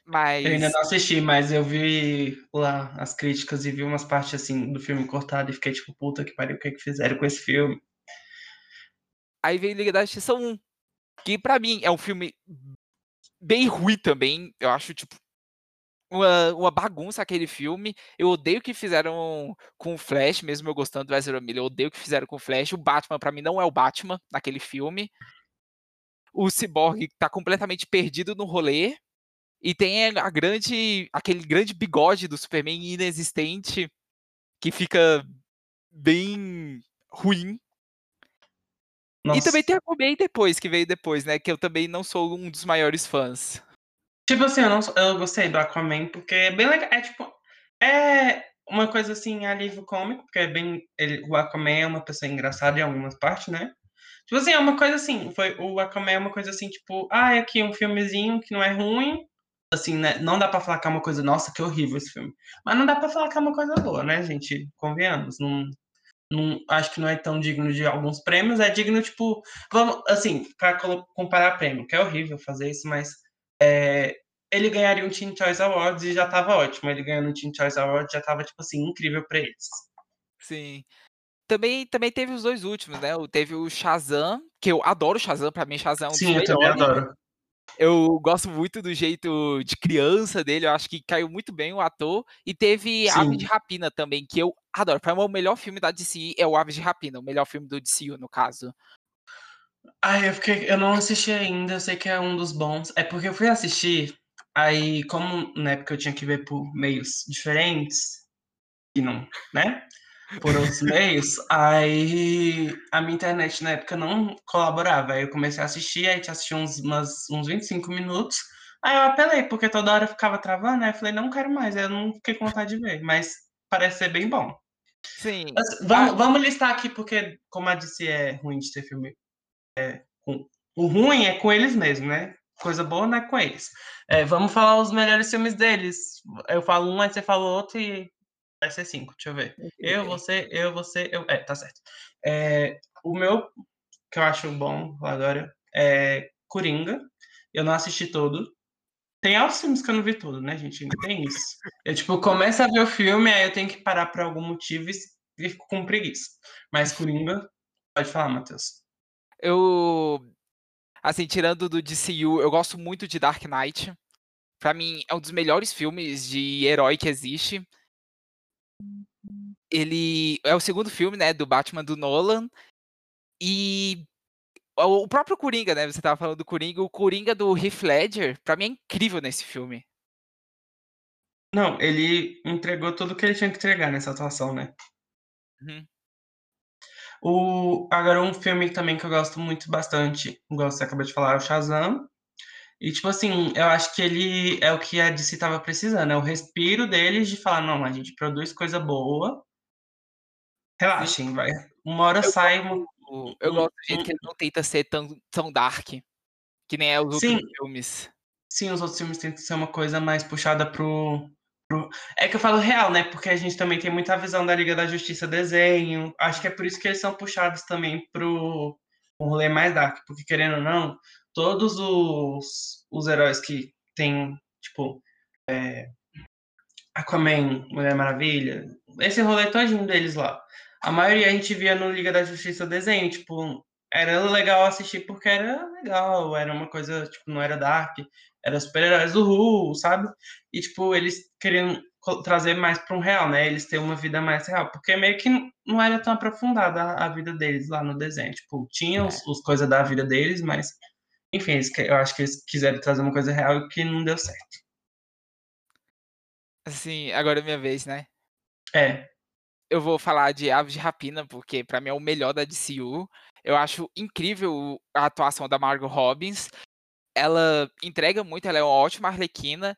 Mas... Eu ainda não assisti, mas eu vi lá as críticas e vi umas partes assim do filme cortado e fiquei tipo, puta que pariu, o que, é que fizeram com esse filme? Aí veio Liga da Justiça 1, que para mim é um filme bem ruim também. Eu acho, tipo, uma, uma bagunça aquele filme. Eu odeio o que fizeram com o Flash, mesmo eu gostando do Ezra Miller. Eu odeio o que fizeram com o Flash. O Batman, para mim, não é o Batman naquele filme o Cyborg tá completamente perdido no rolê e tem a grande aquele grande bigode do Superman inexistente que fica bem ruim. Nossa. E também tem a Aquaman depois, que veio depois, né? Que eu também não sou um dos maiores fãs. Tipo assim, eu, não, eu gostei do Aquaman porque é bem legal. É tipo. É uma coisa assim, alívio cômico, porque é bem. Ele, o Aquaman é uma pessoa engraçada em algumas partes, né? Tipo assim, é uma coisa assim, foi, o Aquaman é uma coisa assim, tipo, ah, é aqui um filmezinho que não é ruim, assim, né, não dá pra falar que é uma coisa, nossa, que horrível esse filme. Mas não dá pra falar que é uma coisa boa, né, gente? Convenhamos, não, não, acho que não é tão digno de alguns prêmios, é digno, tipo, vamos, assim, pra comparar prêmio, que é horrível fazer isso, mas é, ele ganharia um Teen Choice Awards e já tava ótimo, ele ganhando um Teen Choice Awards já tava, tipo assim, incrível pra eles. Sim. Também, também teve os dois últimos, né? Teve o Shazam, que eu adoro o Shazam, pra mim Shazam é um Sim, eu também adoro. Eu gosto muito do jeito de criança dele, eu acho que caiu muito bem o ator. E teve Sim. Aves de Rapina também, que eu adoro. Pra mim, o melhor filme da DC é o Aves de Rapina, o melhor filme do DC, no caso. Ai, eu fiquei. Eu não assisti ainda, eu sei que é um dos bons. É porque eu fui assistir, aí, como na época eu tinha que ver por meios diferentes, e não, né? Por outros meios, aí a minha internet na época não colaborava. Aí eu comecei a assistir, aí tinha assisti uns, umas, uns 25 minutos. Aí eu apelei, porque toda hora ficava travando, aí eu falei, não quero mais, aí eu não fiquei com vontade de ver, mas parece ser bem bom. Sim. Mas, vamos, ah. vamos listar aqui, porque, como a disse, é ruim de ter filme. É, com, o ruim é com eles mesmo, né? Coisa boa não é com eles. É, vamos falar os melhores filmes deles. Eu falo um, aí você fala outro e Vai ser cinco, deixa eu ver. Eu, você, eu, você, eu. É, tá certo. É, o meu, que eu acho bom agora, é Coringa. Eu não assisti todo. Tem altos filmes que eu não vi tudo, né, gente? Tem isso. Eu, tipo, começo a ver o filme, aí eu tenho que parar por algum motivo e fico com preguiça. Mas Coringa, pode falar, Matheus. Eu. Assim, tirando do DCU, eu gosto muito de Dark Knight. Pra mim, é um dos melhores filmes de herói que existe ele é o segundo filme, né, do Batman do Nolan. E o próprio Coringa, né? Você tava falando do Coringa, o Coringa do Heath Ledger, pra mim é incrível nesse filme. Não, ele entregou tudo que ele tinha que entregar nessa atuação, né? Uhum. O, agora, um filme também que eu gosto muito bastante, igual você acabou de falar, é o Shazam. E, tipo assim, eu acho que ele é o que a DC tava precisando, é o respiro deles de falar, não, a gente produz coisa boa, relaxem, Sim. vai. Uma hora eu sai gosto, uma... Eu gosto do jeito que ele não tenta ser tão, tão dark, que nem é os Sim. outros filmes. Sim, os outros filmes tentam ser uma coisa mais puxada pro, pro... É que eu falo real, né? Porque a gente também tem muita visão da Liga da Justiça desenho. Acho que é por isso que eles são puxados também pro um rolê mais dark. Porque, querendo ou não, todos os, os heróis que tem, tipo, é, Aquaman, Mulher Maravilha, esse rolê todinho deles lá. A maioria a gente via no Liga da Justiça desenho, tipo, era legal assistir porque era legal, era uma coisa, tipo, não era dark, era super-heróis do Ru, sabe? E, tipo, eles queriam trazer mais para um real, né? Eles terem uma vida mais real, porque meio que não era tão aprofundada a, a vida deles lá no desenho. Tipo, tinha é. os, os coisas da vida deles, mas enfim, eu acho que eles quiseram trazer uma coisa real que não deu certo. Assim, agora é minha vez, né? É. Eu vou falar de Aves de Rapina, porque pra mim é o melhor da DCU. Eu acho incrível a atuação da Margot Robbins. Ela entrega muito, ela é uma ótima Arlequina.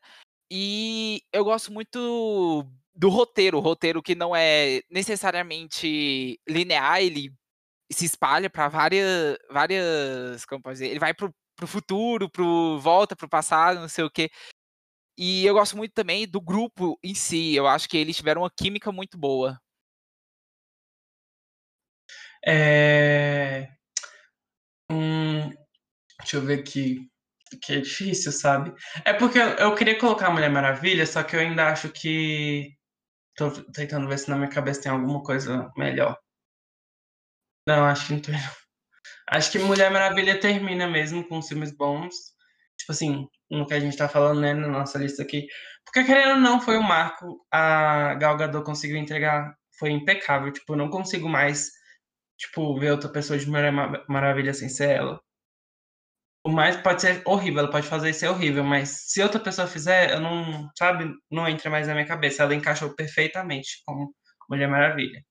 E eu gosto muito do roteiro, o roteiro que não é necessariamente linear, ele se espalha para várias, várias, como pode dizer, ele vai pro, pro futuro, pro volta pro passado, não sei o quê. E eu gosto muito também do grupo em si, eu acho que eles tiveram uma química muito boa. É... Hum, deixa eu ver aqui. Que é difícil, sabe? É porque eu, eu queria colocar a Mulher Maravilha, só que eu ainda acho que. Tô tentando ver se na minha cabeça tem alguma coisa melhor. Não, acho que não tem. Acho que Mulher Maravilha termina mesmo com filmes bons. Tipo assim, no que a gente tá falando, né, na nossa lista aqui. Porque, querendo ou não, foi um marco. A Gal Gadot conseguiu entregar. Foi impecável. Tipo, eu não consigo mais, tipo, ver outra pessoa de Mulher Maravilha sem ser ela. O mais pode ser horrível, ela pode fazer isso ser horrível, mas se outra pessoa fizer, eu não, sabe, não entra mais na minha cabeça. Ela encaixou perfeitamente como Mulher Maravilha.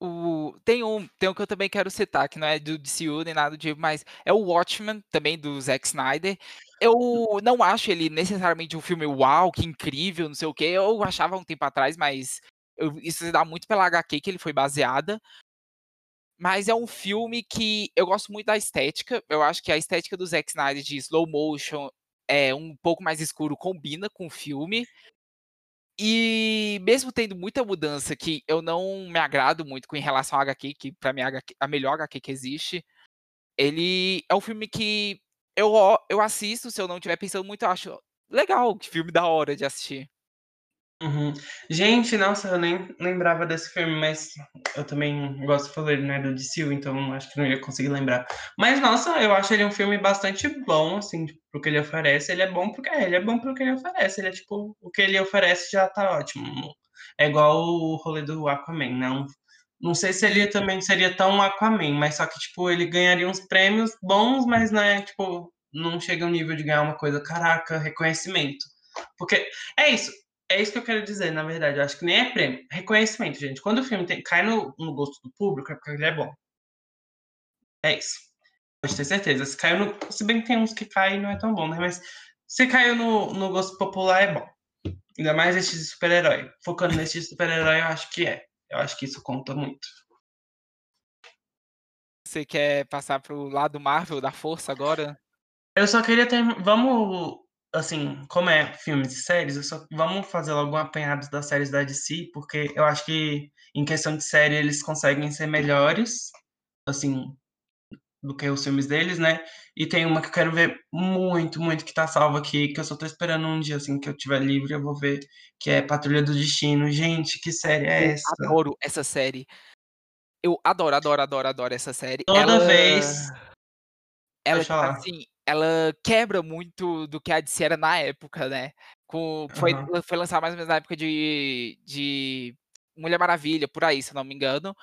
O, tem um tem um que eu também quero citar, que não é do DCU nem nada do tipo, mas é o Watchmen, também do Zack Snyder. Eu não acho ele necessariamente um filme uau, que incrível, não sei o quê. Eu achava um tempo atrás, mas eu, isso se dá muito pela HQ que ele foi baseada. Mas é um filme que eu gosto muito da estética. Eu acho que a estética do Zack Snyder de slow motion é um pouco mais escuro, combina com o filme. E mesmo tendo muita mudança que eu não me agrado muito com em relação ao HQ, que pra mim é a melhor HQ que existe, ele é um filme que eu, eu assisto, se eu não estiver pensando muito, eu acho legal, que filme da hora de assistir. Uhum. Gente, nossa, eu nem lembrava desse filme, mas eu também gosto de falar, né, do DCU, então acho que não ia conseguir lembrar. Mas, nossa, eu acho ele um filme bastante bom, assim, pro que ele oferece. Ele é bom porque é, ele é bom pro que ele oferece. Ele é tipo, o que ele oferece já tá ótimo. É igual o rolê do Aquaman, não. Não sei se ele também seria tão Aquaman, mas só que, tipo, ele ganharia uns prêmios bons, mas, né, tipo, não chega ao nível de ganhar uma coisa, caraca, reconhecimento. Porque é isso, é isso que eu quero dizer, na verdade. Eu acho que nem é prêmio. Reconhecimento, gente. Quando o filme tem, cai no, no gosto do público, é porque ele é bom. É isso. Pode ter certeza. Se caiu no. Se bem que tem uns que caem e não é tão bom, né? Mas se caiu no, no gosto popular, é bom. Ainda mais este de super-herói. Focando neste super-herói, eu acho que é. Eu acho que isso conta muito. Você quer passar pro lado Marvel da força agora? Eu só queria ter. Vamos assim, como é filmes e séries, eu só vamos fazer logo um apanhado das séries da DC, porque eu acho que em questão de série eles conseguem ser melhores, assim, do que os filmes deles, né? E tem uma que eu quero ver muito, muito que tá salva aqui, que eu só tô esperando um dia assim que eu tiver livre, eu vou ver, que é Patrulha do Destino. Gente, que série é eu essa? Adoro essa série. Eu adoro, adoro, adoro, adoro essa série. Toda ela... vez ela, tipo assim, ela quebra muito do que a DC era na época, né? Com, foi, uhum. foi lançada mais ou menos na época de, de Mulher Maravilha, por aí, se eu não me engano.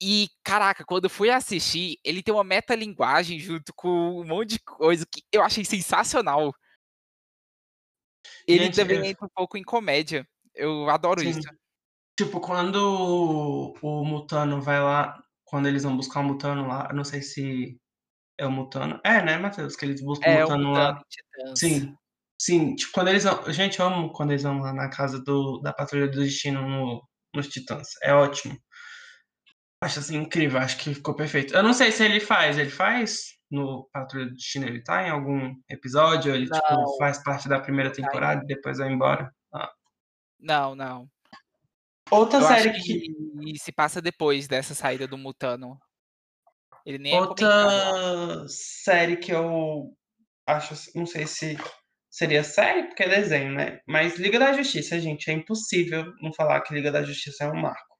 E, caraca, quando eu fui assistir, ele tem uma metalinguagem junto com um monte de coisa que eu achei sensacional. Ele Gente, também eu... entra um pouco em comédia. Eu adoro Sim. isso. Tipo, quando o Mutano vai lá, quando eles vão buscar o Mutano lá, não sei se é o Mutano. É, né, Matheus? Que eles buscam é, o Mutano, lá. Sim. Sim, tipo, quando eles vão. Gente, eu amo quando eles vão lá na casa do, da Patrulha do Destino no, nos Titãs. É ótimo. Acho assim incrível, acho que ficou perfeito. Eu não sei se ele faz, ele faz no Patrulha do Destino, ele tá em algum episódio, ele tipo, faz parte da primeira temporada e depois vai embora. Ah. Não, não. Outra eu série que... que se passa depois dessa saída do Mutano. Ele nem é Outra série que eu acho, não sei se seria série, porque é desenho, né? Mas Liga da Justiça, gente, é impossível não falar que Liga da Justiça é um marco.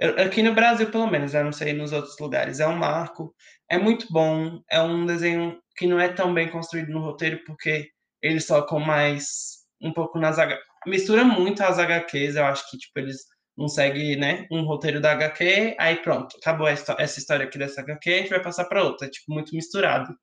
Eu, aqui no Brasil, pelo menos, eu não sei nos outros lugares, é um marco, é muito bom, é um desenho que não é tão bem construído no roteiro, porque eles tocam mais um pouco nas mistura muito as HQs, eu acho que tipo eles não segue, né, um roteiro da HQ, aí pronto, acabou essa história aqui dessa HQ, a gente vai passar para outra, tipo, muito misturado.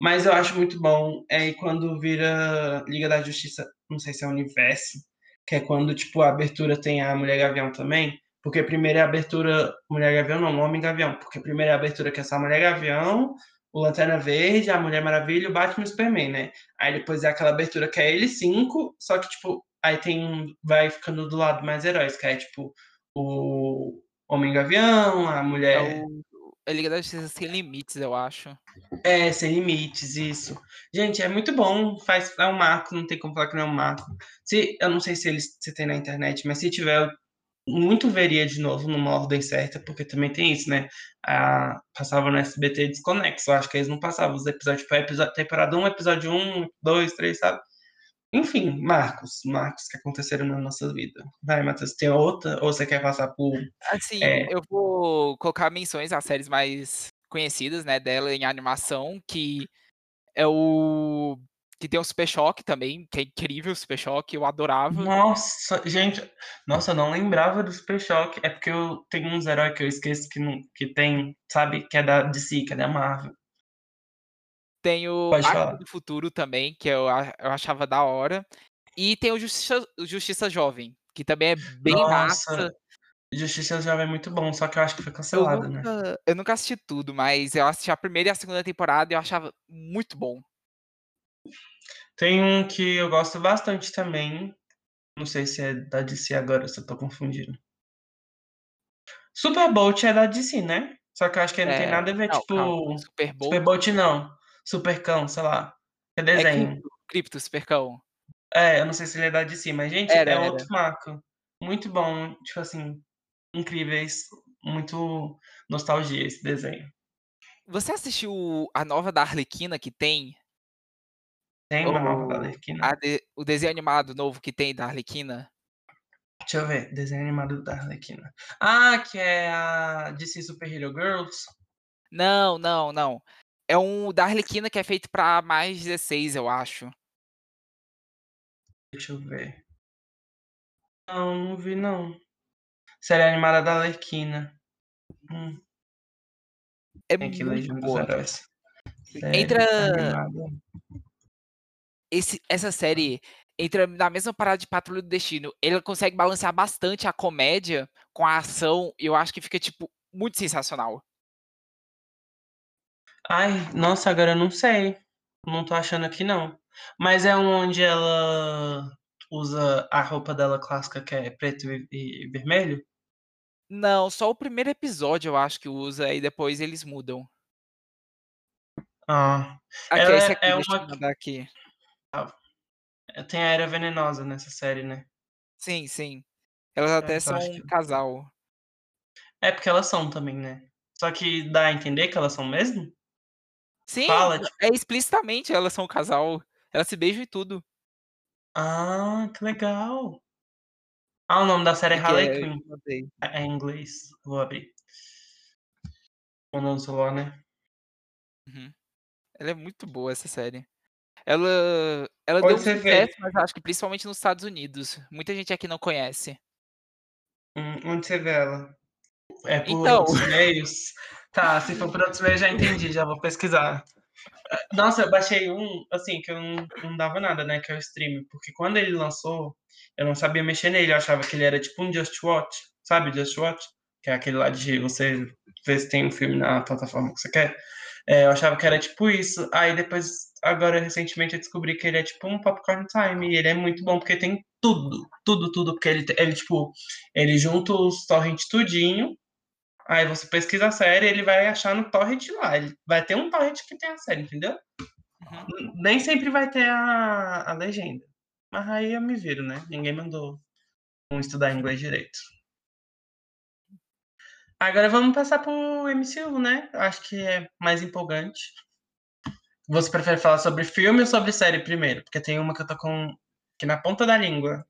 Mas eu acho muito bom, é quando vira Liga da Justiça, não sei se é Universo, que é quando, tipo, a abertura tem a Mulher Gavião também, porque primeiro é a abertura Mulher Gavião, não, Homem Gavião, porque primeiro é a abertura que é a Mulher Gavião, o Lanterna Verde, a Mulher Maravilha, o Batman e o Superman, né? Aí depois é aquela abertura que é ele cinco, só que, tipo, aí tem, vai ficando do lado mais heróis, que é, tipo, o Homem Gavião, a É Mulher... o é Liga da Justiça Sem Limites, eu acho. É, Sem Limites, isso. Gente, é muito bom, faz, é um marco, não tem como falar que não é um marco. Se, eu não sei se eles se tem na internet, mas se tiver, eu muito veria de novo numa ordem certa, porque também tem isso, né? Ah, passava no SBT desconexo, eu acho que eles não passavam os episódios, tipo, episódio, temporada 1, episódio 1, 2, 3, sabe? Enfim, marcos, marcos que aconteceram na nossa vida. Vai, Matheus, tem outra? Ou você quer passar por. Assim, É, eu vou colocar menções às séries mais conhecidas, né, dela em animação, que é o que tem o Super Choque também, que é incrível o Super Choque, eu adorava. nossa, gente, nossa, eu não lembrava do Super Choque. É porque eu tenho uns heróis que eu esqueço que, não, que tem, sabe? Que é da DC, que é da Marvel. Tem o do Futuro também, que eu, eu achava da hora. E tem o Justiça, o Justiça Jovem, que também é bem Nossa, massa. Justiça Jovem é muito bom, só que eu acho que foi Eu cancelado, né? nunca, eu nunca assisti tudo, mas eu assisti a primeira e a segunda temporada e eu achava muito bom. Tem um que eu gosto bastante também. Não sei se é da DC agora, se eu tô confundindo. Superbolt é da DC, né? Só que eu acho que ele não tem É, nada a ver, não, tipo. Super Bowl Superbolt não. Supercão, sei lá. É é desenho. Cripto, Cripto, Supercão. É, eu não sei se ele é da DC, mas, gente, Era, é era. outro marco. Muito bom. Tipo assim, incríveis. Muito nostalgia esse desenho. Você assistiu a nova da Arlequina que tem? Tem uma nova da Arlequina. de- o desenho animado novo que tem da Arlequina? Deixa eu ver. Desenho animado da Arlequina. Ah, que é a DC Super Hero Girls. Não, não, não. É um da Arlequina que é feito pra mais 16, eu acho. Deixa eu ver. Não, não vi não. Série animada da Arlequina. Hum, É tem aqui muito boa. Entra animada. esse, essa série entra na mesma parada de Patrulha do Destino. Ele consegue balancear bastante a comédia com a ação e eu acho que fica tipo muito sensacional. Ai, nossa, agora eu não sei. Não tô achando aqui não. Mas é um onde ela usa a roupa dela clássica que é preto e, e vermelho? Não, só o primeiro episódio eu acho que usa e depois eles mudam. Ah, Aqui, ela é esse aqui, é deixa eu uma. mandar aqui. Tem a Era Venenosa nessa série, né? Sim, sim. Elas até então são um que. casal. É porque elas são também, né? Só que dá a entender que elas são mesmo? Sim, Fala, tipo. é explicitamente elas são um casal. Elas se beijam e tudo. Ah, que legal. Ah, o nome da série é Harley é, Quinn. mandei. É em inglês. Vou abrir. Mandando no celular, né? Uhum. Ela é muito boa essa série. Ela, ela deu um sucesso, vê? mas acho que principalmente nos Estados Unidos. Muita gente aqui não conhece. Hum, onde você vê ela? É por Então, outros meios? Tá, se for por outros meios, já entendi, já vou pesquisar. Nossa, eu baixei um, assim, que eu não, não dava nada, né? Que é o stream. Porque quando ele lançou, eu não sabia mexer nele. Eu achava que ele era tipo um Just Watch. Sabe, Just Watch? Que é aquele lá de você ver se tem um filme na plataforma que você quer. É, eu achava que era tipo isso. Aí depois, agora recentemente, eu descobri que ele é tipo um Popcorn Time. E ele é muito bom porque tem tudo, tudo, tudo. Porque ele, ele tipo, ele junta os torrent tudinho. Aí você pesquisa a série, ele vai achar no torrent lá. Ele vai ter um torrent que tem a série, entendeu? uhum. Nem sempre vai ter a, a legenda. Mas aí eu me viro, né? Ninguém mandou um estudar inglês direito. Agora vamos passar pro MCU, né? Acho que é mais empolgante. Você prefere falar sobre filme ou sobre série primeiro? Porque tem uma que eu tô com aqui na ponta da língua.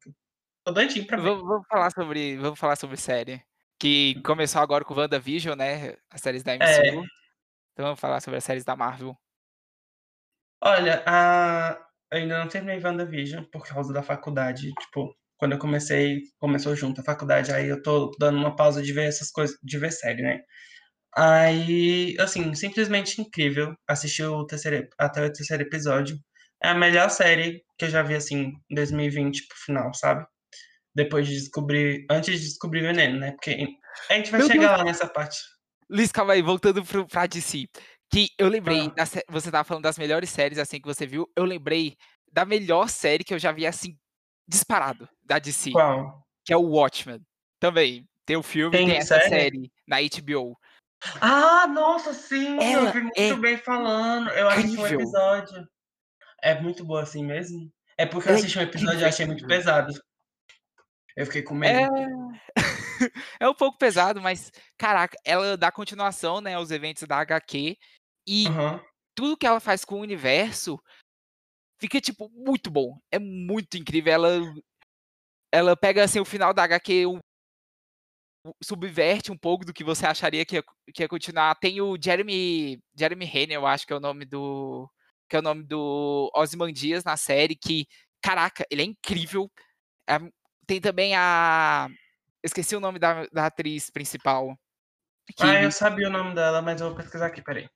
Tô doidinho pra ver. Vamos falar sobre, vamos falar sobre série. Que começou agora com WandaVision, né? As séries da É, MCU. Então vamos falar sobre as séries da Marvel. olha, a... eu ainda não terminei WandaVision por causa da faculdade. Tipo, quando eu comecei, começou junto a faculdade, aí eu tô dando uma pausa de ver essas coisas, de ver série, né? Aí, assim, simplesmente incrível. Assisti o terceiro, até o terceiro episódio. É a melhor série que eu já vi, assim, em 2020 pro final, sabe? Depois de descobrir, antes de descobrir o veneno, né? Porque a gente vai Meu chegar Deus. lá nessa parte. Luiz, calma aí, voltando pro, pra DC. Que eu lembrei, Ah. você tava falando das melhores séries assim que você viu, eu lembrei da melhor série que eu já vi assim, disparado, da DC, Qual? que é o Watchmen. Também, tem o filme, Tem tem essa série? na HBO. Ah, nossa, sim! eu Ela vi muito é bem falando. Eu assisti um episódio. É muito boa assim mesmo? É porque eu é assisti um episódio e achei muito pesado. Eu fiquei com medo. É. é um pouco pesado, mas, caraca, ela dá continuação, né, aos eventos da HQ. E Aham. tudo que ela faz com o universo fica, tipo, muito bom. É muito incrível. Ela, ela pega, assim, o final da HQ, subverte um pouco do que você acharia que ia, que ia continuar. Tem o Jeremy, Jeremy Renner, eu acho que é o nome do que é o nome do Ozymandias na série, que, caraca, ele é incrível. É, tem também a... Esqueci o nome da, da atriz principal. Que Ah, eu sabia o nome dela, mas eu vou pesquisar aqui, peraí.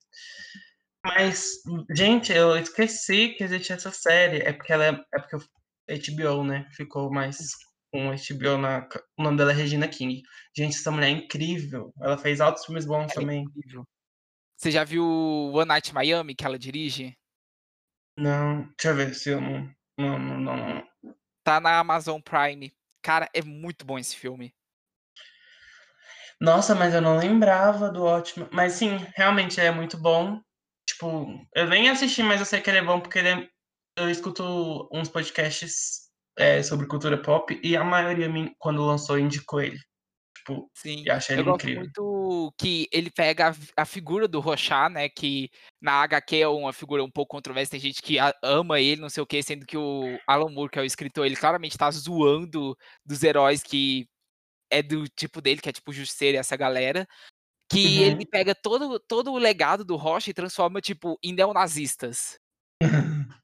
Mas, gente, eu esqueci que existia essa série. É porque ela é, é porque o HBO, né? Ficou mais com o HBO na. O nome dela é Regina King. Gente, essa mulher é incrível. Ela fez altos filmes bons ela é também. incrível. Você já viu One Night Miami, que ela dirige? Não, deixa eu ver se eu não. Não, não, não. não. Tá na Amazon Prime. Cara, é muito bom esse filme. Nossa, mas eu não lembrava do ótimo. Mas sim, realmente é muito bom. Tipo, eu nem assisti, mas eu sei que ele é bom porque ele é- eu escuto uns podcasts é, sobre cultura pop e a maioria, quando lançou, indicou ele. Tipo, Sim, e achei eu ele gosto incrível. muito que ele pega a, fi- a figura do Rorschach, né, que na HQ é uma figura um pouco controversa, tem gente que a- ama ele, não sei o quê, sendo que o Alan Moore, que é o escritor, ele claramente tá zoando dos heróis que é do tipo dele, que é tipo Justiceiro e essa galera, que Uhum. ele pega todo, todo o legado do Rocha e transforma, tipo, em neonazistas.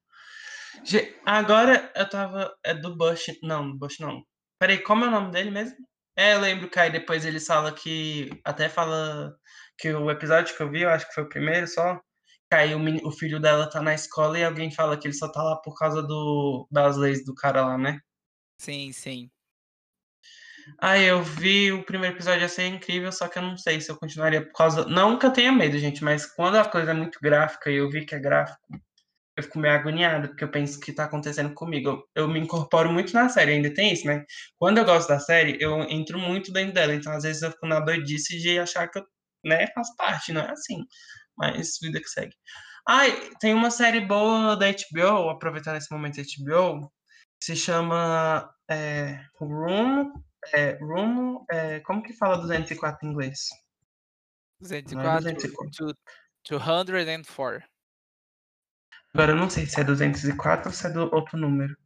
Agora eu tava. É do Bush. Não, do Bush não. Peraí, como é o nome dele mesmo? É, eu lembro que aí depois eles falam que. Até fala que o episódio que eu vi, eu acho que foi o primeiro só. Que aí o, o filho dela tá na escola e alguém fala que ele só tá lá por causa do, das leis do cara lá, né? Sim, sim. Ah, eu vi o primeiro episódio, ia ser incrível, só que eu não sei se eu continuaria por causa. Não que eu tenha medo, gente, mas quando a coisa é muito gráfica e eu vi que é gráfico, eu fico meio agoniado, porque eu penso que tá acontecendo comigo. Eu, eu me incorporo muito na série, ainda tem isso, né? Quando eu gosto da série, eu entro muito dentro dela, então às vezes eu fico na doidice de achar que eu, né, faz parte, não é assim. Mas vida que segue. Ai, tem uma série boa da HBO, aproveitando esse momento da HBO, que se chama é, Room. É, Room. É, como que fala 204 em inglês? Não é 204, 204. To- 204. Agora eu não sei se é 204 ou se é do outro número.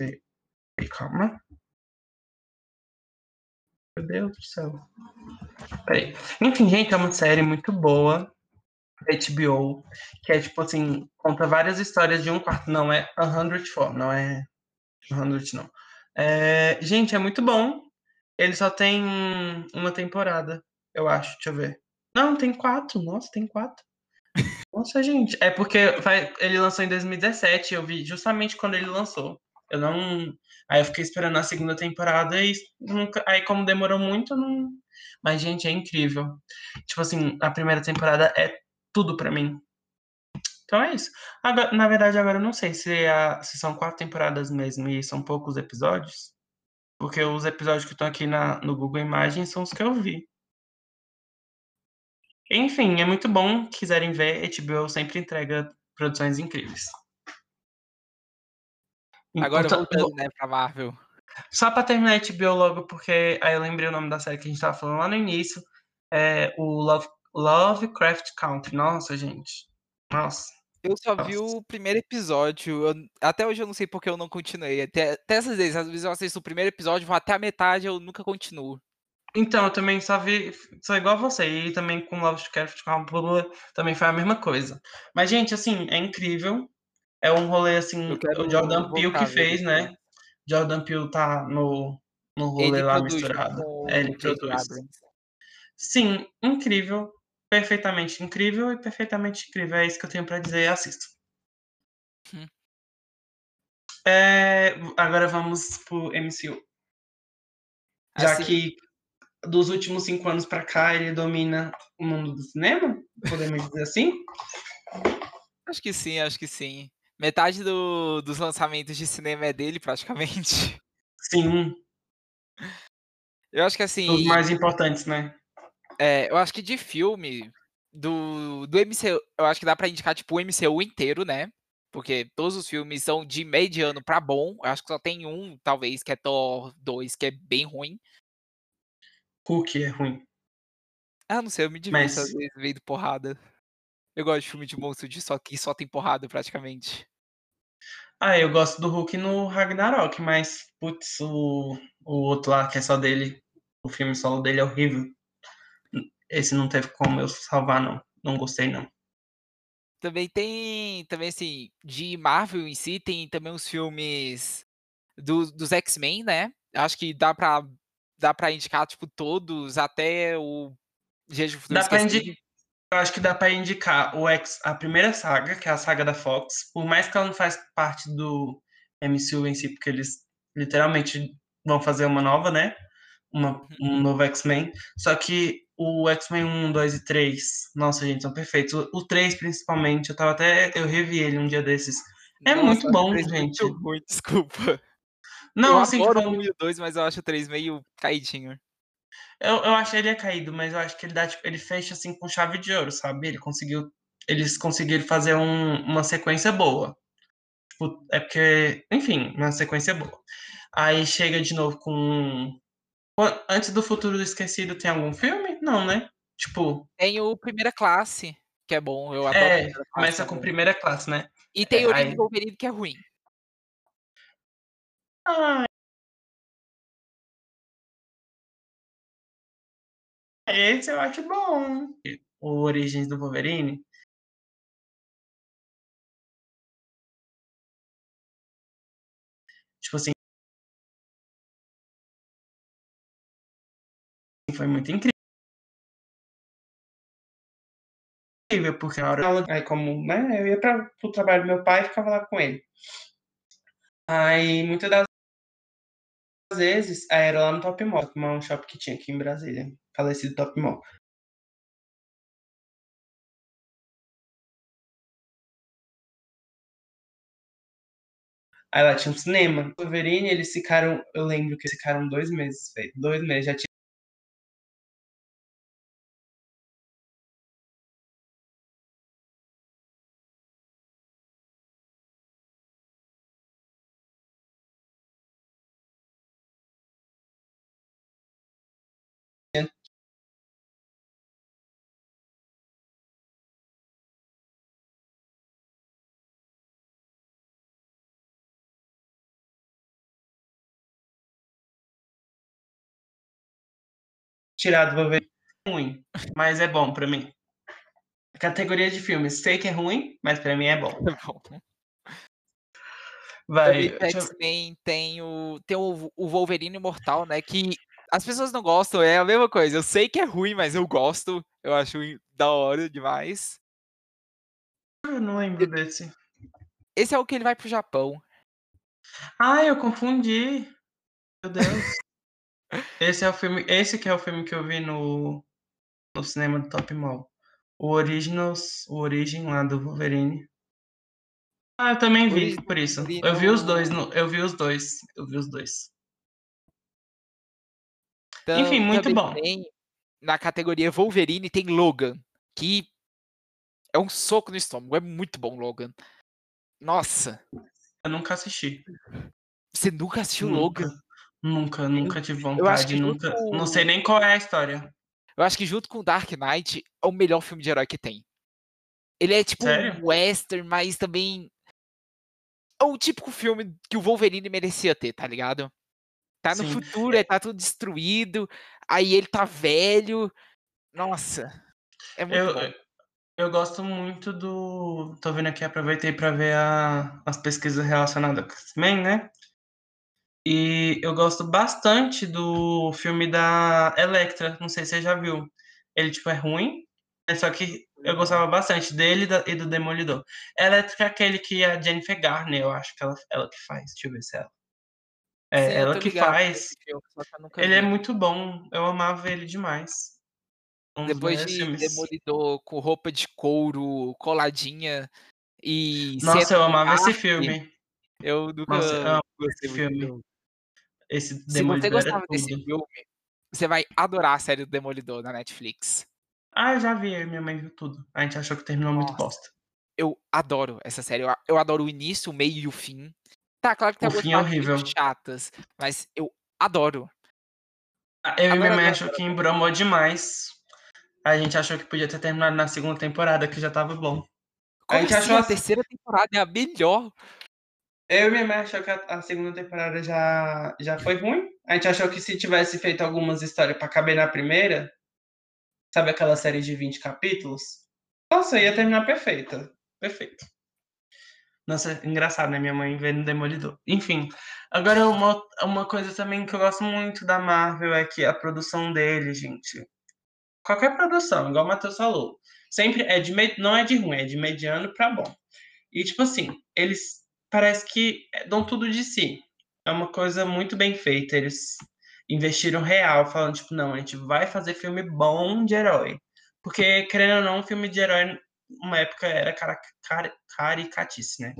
Ei, Calma. Meu Deus do céu. Peraí. Enfim, gente, é uma série muito boa. HBO. Que é tipo assim, conta várias histórias de um quarto. Não é 104, não é 100, não. É, gente, é muito bom. Ele só tem uma temporada, eu acho. Deixa eu ver. Não, tem quatro. Nossa, tem quatro. Nossa, gente. É porque vai- ele lançou em 2017. Eu vi justamente quando ele lançou. Eu não. Aí eu fiquei esperando a segunda temporada e nunca. Aí, como demorou muito, não. Mas, gente, é incrível. Tipo assim, a primeira temporada é tudo pra mim. Então é isso. Agora- na verdade, agora eu não sei se, a- se são quatro temporadas mesmo e são poucos episódios. Porque os episódios que estão aqui na, no Google Imagens são os que eu vi. Enfim, é muito bom. Quiserem ver, HBO sempre entrega produções incríveis. Agora Então, voltando, né, pra Marvel. Só pra terminar HBO logo, porque aí eu lembrei o nome da série que a gente tava falando lá no início. É o Love, Lovecraft Country. Nossa, gente. Nossa. Eu só vi Nossa. o primeiro episódio. eu- até hoje eu não sei porque eu não continuei. Até, até essas vezes, às vezes eu assisto o primeiro episódio, vou até a metade eu nunca continuo. Então, eu também só vi. Sou igual a você. E também com Lovecraft Country também foi a mesma coisa. Mas, gente, assim, é incrível. É um rolê assim. O Jordan Peele a que fez, né? Jordan Peele tá no, no rolê Ele lá misturado. com É, ele produz. Sim, incrível. Perfeitamente incrível e perfeitamente incrível. É isso que eu tenho pra dizer. Assista. Hum. É, agora vamos pro MCU. Já Assim, que dos últimos cinco anos pra cá ele domina o mundo do cinema, podemos dizer assim? acho que sim, acho que sim. Metade do- dos lançamentos de cinema é dele, praticamente. Sim, Eu acho que os assim, mais importantes, né? é, eu acho que de filme, do, do MCU, eu acho que dá pra indicar, tipo, o MCU inteiro, né? Porque todos os filmes são de mediano pra bom. Eu acho que só tem um, talvez, que é Thor 2, que é bem ruim. Hulk é ruim. Ah, não sei, eu me divirto às Mas, vezes vendo porrada. Eu gosto de filme de monstro de só que só tem porrada, praticamente. ah, eu gosto do Hulk no Ragnarok, mas, putz, o, o outro lá, que é só dele, o filme solo dele é horrível. Esse não teve como eu salvar, não. Não gostei, não. Também tem, também assim, de Marvel em si, tem também os filmes do- dos X-Men, né? Acho que dá pra, dá pra indicar, tipo, todos, até o de Futuro Dá pra Esquecido. indicar. Eu acho que dá pra indicar o X, a primeira saga, que é a saga da Fox, por mais que ela não faz parte do MCU em si, porque eles literalmente vão fazer uma nova, né? Uma, um novo X-Men. Só que o X-Men 1, 2 e 3, nossa, gente, são perfeitos. O, o 3, principalmente, eu tava até. Eu revi ele um dia desses. É Nossa, muito bom, três gente. Muito ruim, desculpa. Não, eu assim, adoro tipo, o 1 e o 2, mas eu acho o 3 meio caidinho. Eu, eu achei ele é caído, mas eu acho que ele dá, tipo, ele fecha assim com chave de ouro, sabe? Ele conseguiu. Eles conseguiram fazer um- uma sequência boa. Tipo, é porque, enfim, uma sequência boa. Aí chega de novo com. Antes do Futuro Esquecido tem algum filme? Não, né? Tipo, Tem o Primeira Classe, que é bom, eu adoro é, começa com primeira classe, né? E tem É, Origem aí- Wolverine, que é ruim. Ah, esse eu acho bom. O Origens do Wolverine. Tipo assim. Foi muito incrível. Porque a hora. Aí, como, né? Eu ia para o trabalho do meu pai e ficava lá com ele. Aí, muitas das vezes, aí era lá no Top Mall, é um shopping que tinha aqui em Brasília. Falecido Top Mall. Aí lá tinha um cinema. Wolverine, eles ficaram. Eu lembro que eles ficaram dois meses. Dois meses. Já tinha. Tirado o Wolverine. Ruim, mas é bom pra mim. Categoria de filmes. Sei que é ruim, mas pra mim é bom. É bom. Vai. Do deixa eu- X-Men tem o, tem o, o Wolverine Imortal, né? Que as pessoas não gostam, é a mesma coisa. Eu sei que é ruim, mas eu gosto. Eu acho da hora demais. Eu não lembro desse. Esse é o que ele vai pro Japão. Ah, eu confundi. Meu Deus. Esse é o filme. Esse que é o filme que eu vi no, no cinema do Top Mall. O Originals, o Origem lá do Wolverine. Ah, eu também vi, Origem por isso. Eu vi os dois, no- eu vi os dois. Eu vi os dois. Tam- Enfim, muito bom. Tem, na categoria Wolverine tem Logan, que é um soco no estômago. É muito bom, Logan. Nossa, Eu nunca assisti. você nunca assistiu Nunca. Logan? Nunca, nunca tive vontade. Nunca. junto- Não sei nem qual é a história. Eu acho que junto com Dark Knight é o melhor filme de herói que tem. Ele é tipo Sério? um western, mas também é o típico filme que o Wolverine merecia ter, tá ligado? Tá no Sim. futuro, é, tá tudo destruído, aí ele tá velho. Nossa, é muito Eu, bom. eu gosto muito do. Tô vendo aqui, aproveitei pra ver a- as pesquisas relacionadas com X-Men, né? E eu gosto bastante do filme da Electra. Não sei se você já viu. Ele, tipo, é ruim, é só que Eu gostava bastante dele e do Demolidor. Elétrica é aquele que a Jennifer Garner, eu acho que ela, ela que faz. Deixa eu ver se é ela. É, Sim, ela que faz. Filme, ele é muito bom. Eu amava ele demais. Um Depois de filmes. Demolidor com roupa de couro, coladinha e. Nossa, eu amava esse filme. Eu nunca Nossa, eu gostei esse filme. Esse Se você gostava desse filme, você vai adorar a série do Demolidor na Netflix. Ah, eu já vi, minha mãe viu tudo. A gente achou que terminou Nossa. muito bosta. Eu adoro essa série. Eu, eu adoro o início, o meio e o fim. Tá, claro que tem o algumas partes é chatas, mas eu adoro. Ah, eu Agora, e minha mãe achou que embromou demais. A gente achou que podia ter terminado na segunda temporada, que já tava bom. Como a gente assim? achou a terceira temporada é a melhor. Eu e minha mãe achou que a, a, segunda temporada já, já foi ruim. A gente achou que se tivesse feito algumas histórias para caber na primeira, sabe aquela série de 20 capítulos? Nossa, ia terminar perfeita. Perfeito. Nossa, engraçado, né? Minha mãe vendo Demolidor. Enfim, agora uma, uma coisa também que eu gosto muito da Marvel é que a produção dele, gente. Qualquer produção, igual o Matheus falou, sempre é de não é de ruim, é de mediano para bom. E tipo assim, eles parece que dão tudo de si. É uma coisa muito bem feita. Eles investiram real, falando tipo, não, a gente vai fazer filme bom de herói. Porque, querendo ou não, filme de herói uma época era cara, cara, caricatice, né?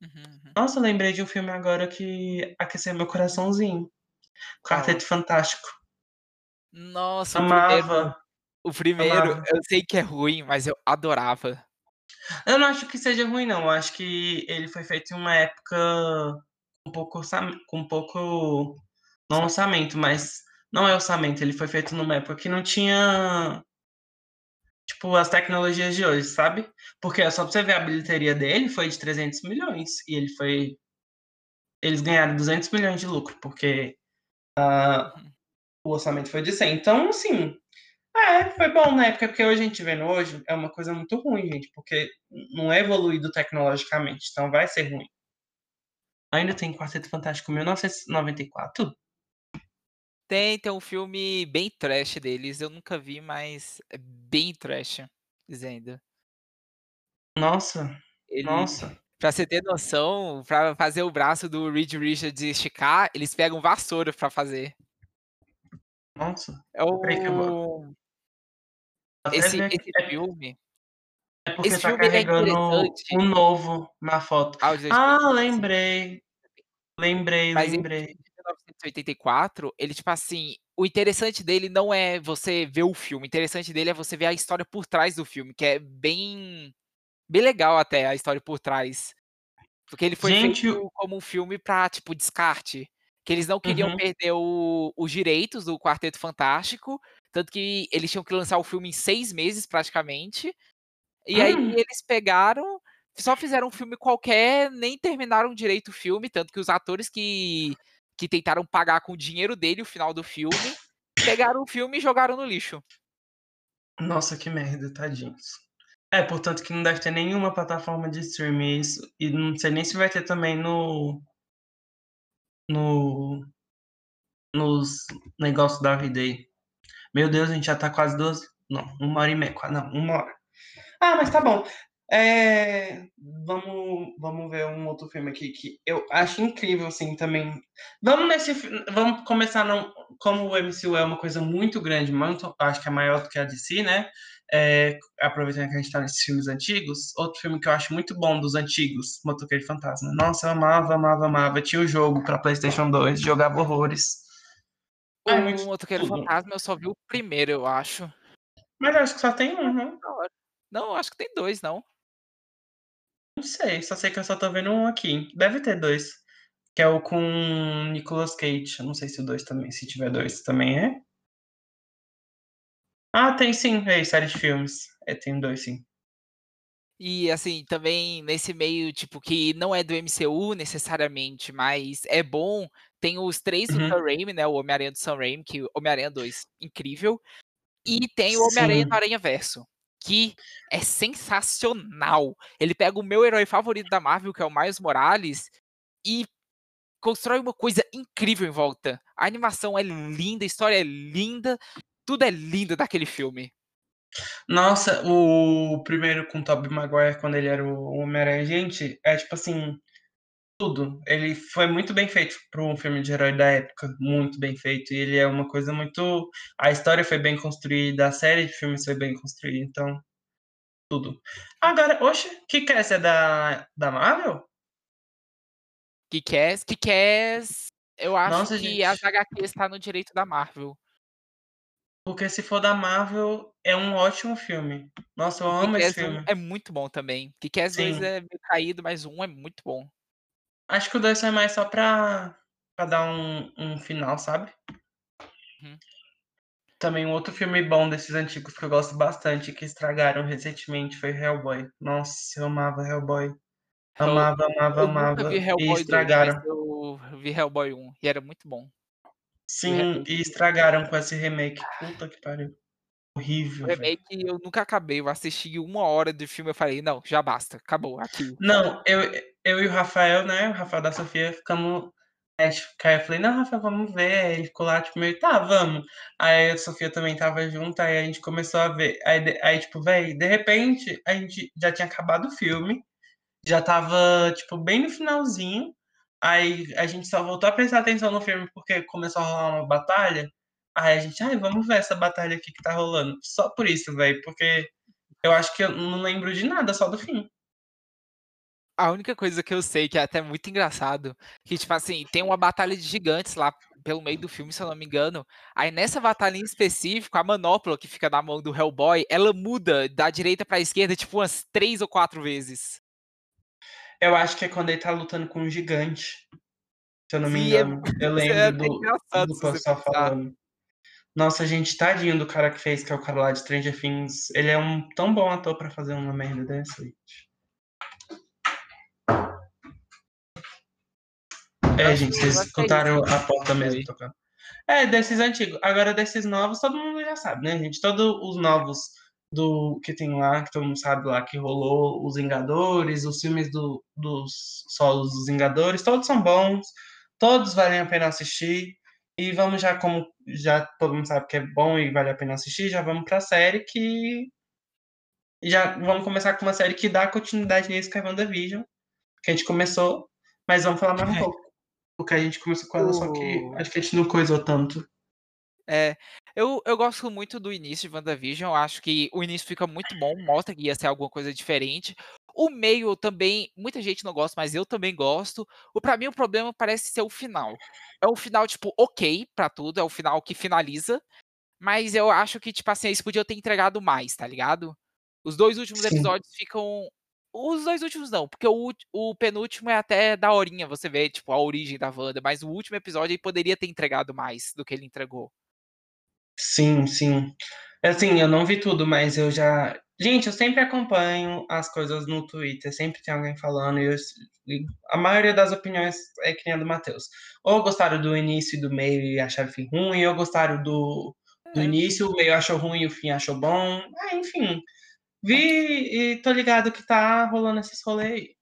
Uhum, uhum. Nossa, lembrei de um filme agora que aqueceu meu coraçãozinho. Quarteto Fantástico. Nossa, amava. O primeiro, o primeiro amava. eu sei que é ruim, mas eu adorava. Eu não acho que seja ruim, não. Eu acho que ele foi feito em uma época com pouco com um pouco não orçamento, mas não é orçamento. Ele foi feito numa época que não tinha tipo, as tecnologias de hoje, sabe? Porque só pra você ver a bilheteria dele foi de 300 milhões. E ele foi. Eles ganharam 200 milhões de lucro, porque uh, o orçamento foi de 100. Então, assim. É, foi bom na época, porque hoje a gente vendo hoje é uma coisa muito ruim, gente, porque não é evoluído tecnologicamente, então vai ser ruim. Ainda tem Quarteto Fantástico 1994? Tem, tem um filme bem trash deles, eu nunca vi, mas é bem trash, dizendo. Nossa, Ele, nossa. pra você ter noção, pra fazer o braço do Reed Richards esticar, eles pegam vassoura pra fazer. Nossa. É o... Esse, esse é filme... É porque esse tá é carregando é um novo na foto. Ah, ah lembrei. Lembrei, Mas lembrei. 1984, ele, tipo assim, o interessante dele não é você ver o filme, o interessante dele é você ver a história por trás do filme, que é bem, bem legal até a história por trás. Porque ele foi Gente, feito como um filme pra, tipo, descarte. Que eles não queriam uhum. perder o, os direitos do Quarteto Fantástico, tanto que eles tinham que lançar o filme em seis meses, praticamente. E aí hum. eles pegaram, só fizeram um filme qualquer, nem terminaram direito o filme, tanto que os atores que que tentaram pagar com o dinheiro dele o final do filme, pegaram o filme e jogaram no lixo. Nossa, que merda, tadinhos. É, portanto que não deve ter nenhuma plataforma de streaming isso, e não sei nem se vai ter também no no nos negócios da aí. Meu Deus, a gente já tá quase duas, não, uma hora e meia, não, uma hora. Ah, mas tá bom. É, vamos, vamos ver um outro filme aqui que eu acho incrível, assim, também. Vamos nesse, vamos começar não, como o MCU é uma coisa muito grande, muito, acho que é maior do que a DC, né? É, aproveitando que a gente tá nesses filmes antigos, outro filme que eu acho muito bom dos antigos, Motoqueiro Fantasma. Nossa, eu amava, amava, amava. Tinha o jogo para PlayStation 2, jogava horrores. O Motoqueiro Fantasma eu só vi o primeiro, eu acho. Mas eu acho que só tem um, né? Não, acho que tem dois, não. Não sei, só sei que eu só tô vendo um aqui. Deve ter dois. Que é o com Nicolas Cage. Eu não sei se o dois também, se tiver dois, também é. Ah, tem sim. É, série de filmes. É, tem dois sim. E assim, também nesse meio, tipo, que não é do MCU necessariamente, mas é bom. Tem os três do uhum. Sam Raimi, né? O Homem-Aranha do Sam Raimi, que Homem-Aranha 2, incrível. E tem o Homem-Aranha do Aranha Verso que é sensacional. Ele pega o meu herói favorito da Marvel, que é o Miles Morales, e constrói uma coisa incrível em volta. A animação é linda, a história é linda, tudo é lindo daquele filme. Nossa, o primeiro com o Tobey Maguire, quando ele era o Homem-Aranha, gente, é tipo assim, tudo. Ele foi muito bem feito para um filme de herói da época, muito bem feito. E ele é uma coisa muito. A história foi bem construída, a série de filmes foi bem construída, então. Tudo. Agora, oxe, que quer é da, da Marvel? Que quer, que quer. Eu acho Nossa, que gente. as está no direito da Marvel. Porque se for da Marvel, é um ótimo filme. Nossa, eu amo esse Kick-Ass 1 filme. é muito bom também. Kick-Ass 2 Sim. é meio caído, mas 1 é muito bom. Acho que o 2 foi mais só pra, pra dar um, um final, sabe? Uhum. Também um outro filme bom desses antigos que eu gosto bastante, que estragaram recentemente, foi Hellboy. Nossa, eu amava Hellboy. Amava, amava, Eu nunca vi amava. E Hellboy 2, mas estragaram. eu vi Hellboy 1 e era muito bom. O Sim, e estragaram com esse remake. Puta que pariu. O Horrível, velho. remake eu nunca acabei, eu assisti 1 hora do filme, eu falei: "Não, já basta, acabou aqui". Não, eu eu e o Rafael, né, o Rafael da Sofia, ficamos é, tipo, aí eu falei: "Não, Rafael, vamos ver". Ele ficou lá, tipo, meio: "Tá, vamos". Aí a Sofia também estava junto, aí a gente começou a ver. Aí aí, tipo, véi, de repente, a gente já tinha acabado o filme, já estava, tipo, bem no finalzinho, aí a gente só voltou a prestar atenção no filme porque começou a rolar uma batalha, aí a gente: "Ai, vamos ver essa batalha aqui que tá rolando". Só por isso, véi, porque eu acho que eu não lembro de nada, só do fim. A única coisa que eu sei, que é até muito engraçado, que tipo assim, tem uma batalha de gigantes lá pelo meio do filme, se eu não me engano, aí nessa batalha em específico, a manopla que fica na mão do Hellboy, ela muda da direita pra esquerda, tipo umas 3 ou 4 vezes. Eu acho que é quando ele tá lutando com um gigante, se eu não me é engano. Eu é lembro até do do pessoal falando. Nossa, gente, tadinho do cara que fez, que é o cara lá de Stranger Things. Ele é um tão bom ator pra fazer uma merda dessa, gente. É, gente, vocês é escutaram a porta mesmo tocando. É, desses antigos. Agora, desses novos, todo mundo já sabe, né, gente? Todos os novos do que tem lá, que todo mundo sabe lá, que rolou, os Vingadores, os filmes do, dos solos dos Vingadores, todos são bons, todos valem a pena assistir. E vamos já, como já todo mundo sabe que é bom e vale a pena assistir, já vamos pra série que. Já vamos começar com uma série que dá continuidade nisso, que é WandaVision, que a gente começou, mas vamos falar mais um pouco. Porque a gente começou com ela, só que acho que a gente não coisou tanto. É, eu eu gosto muito do início de WandaVision, eu acho que o início fica muito bom, mostra que ia ser alguma coisa diferente. O meio também, muita gente não gosta, mas eu também gosto. O pra mim o problema parece ser o final. É um final, tipo, ok pra tudo, é o final que finaliza, mas eu acho que, tipo assim, eles podiam ter entregado mais, tá ligado? Os 2 últimos Sim. episódios ficam os 2 últimos não, porque o o penúltimo é até daorinha você vê, tipo, a origem da Wanda, mas o último episódio ele poderia ter entregado mais do que ele entregou. Sim, sim. Assim, eu não vi tudo, mas eu já gente, eu sempre acompanho as coisas no Twitter, sempre tem alguém falando e eu a maioria das opiniões é que nem a do Matheus. Ou gostaram do início e do meio e acharam o fim ruim, ou gostaram do do É. início, o meio achou ruim e o fim achou bom. Ah, enfim, vi e tô ligado que tá rolando esses rolê aí.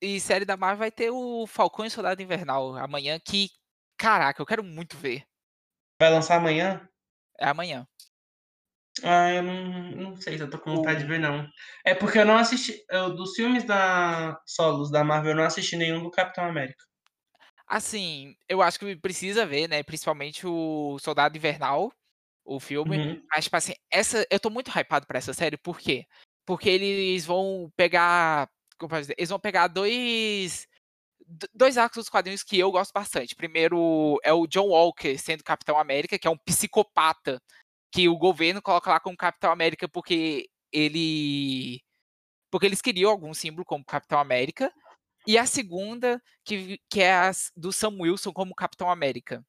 E série da Marvel vai ter o Falcão e Soldado Invernal amanhã que, caraca, eu quero muito ver. Vai lançar amanhã? É amanhã. Ah, eu não não sei se eu tô com vontade de ver não. É porque eu não assisti eu dos filmes da solos da Marvel, eu não assisti nenhum do Capitão América. Assim, eu acho que precisa ver, né, principalmente o Soldado Invernal, o filme, Uhum. mas tipo assim, essa eu tô muito hypado pra essa série, por quê? Porque eles vão pegar, como posso dizer, eles vão pegar 2 do 2 arcos dos quadrinhos que eu gosto bastante. Primeiro é o John Walker sendo Capitão América, que é um psicopata, que o governo coloca lá como Capitão América, porque ele porque eles queriam algum símbolo como Capitão América. E a segunda, que que é as do Sam Wilson como Capitão América,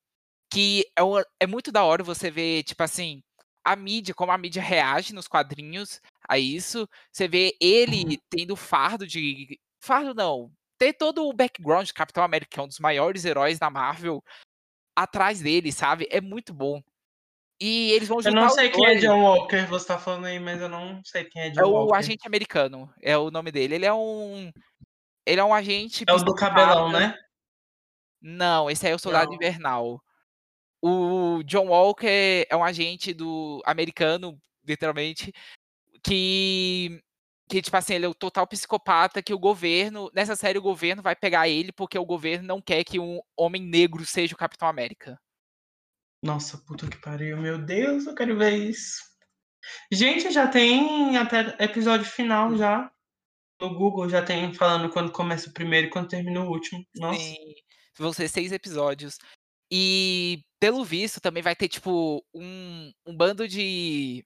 que é uma é muito da hora você ver, tipo assim, a mídia, como a mídia reage nos quadrinhos a isso. Você vê ele Uhum. tendo fardo de fardo não, ter todo o background de Capitão América, que é um dos maiores heróis da Marvel, atrás dele, sabe, é muito bom. E eles vão Eu não juntar sei quem é 2. John Walker, você tá falando aí, mas eu não sei quem é É John o Walker. agente americano, é o nome dele. Ele é um ele é um agente É o do cabelão, né? Não, esse aí é o Soldado Não. Invernal. O John Walker é um agente do americano literalmente, que que, tipo assim, ele é o total psicopata que o governo nessa série o governo vai pegar ele, porque o governo não quer que um homem negro seja o Capitão América. Nossa, puta que pariu, meu Deus, eu quero ver isso. Gente, já tem até episódio final já. No Google já tem falando quando começa o primeiro e quando termina o último. Nossa. Sim, vão ser 6 episódios. E, pelo visto, também vai ter, tipo, um um bando de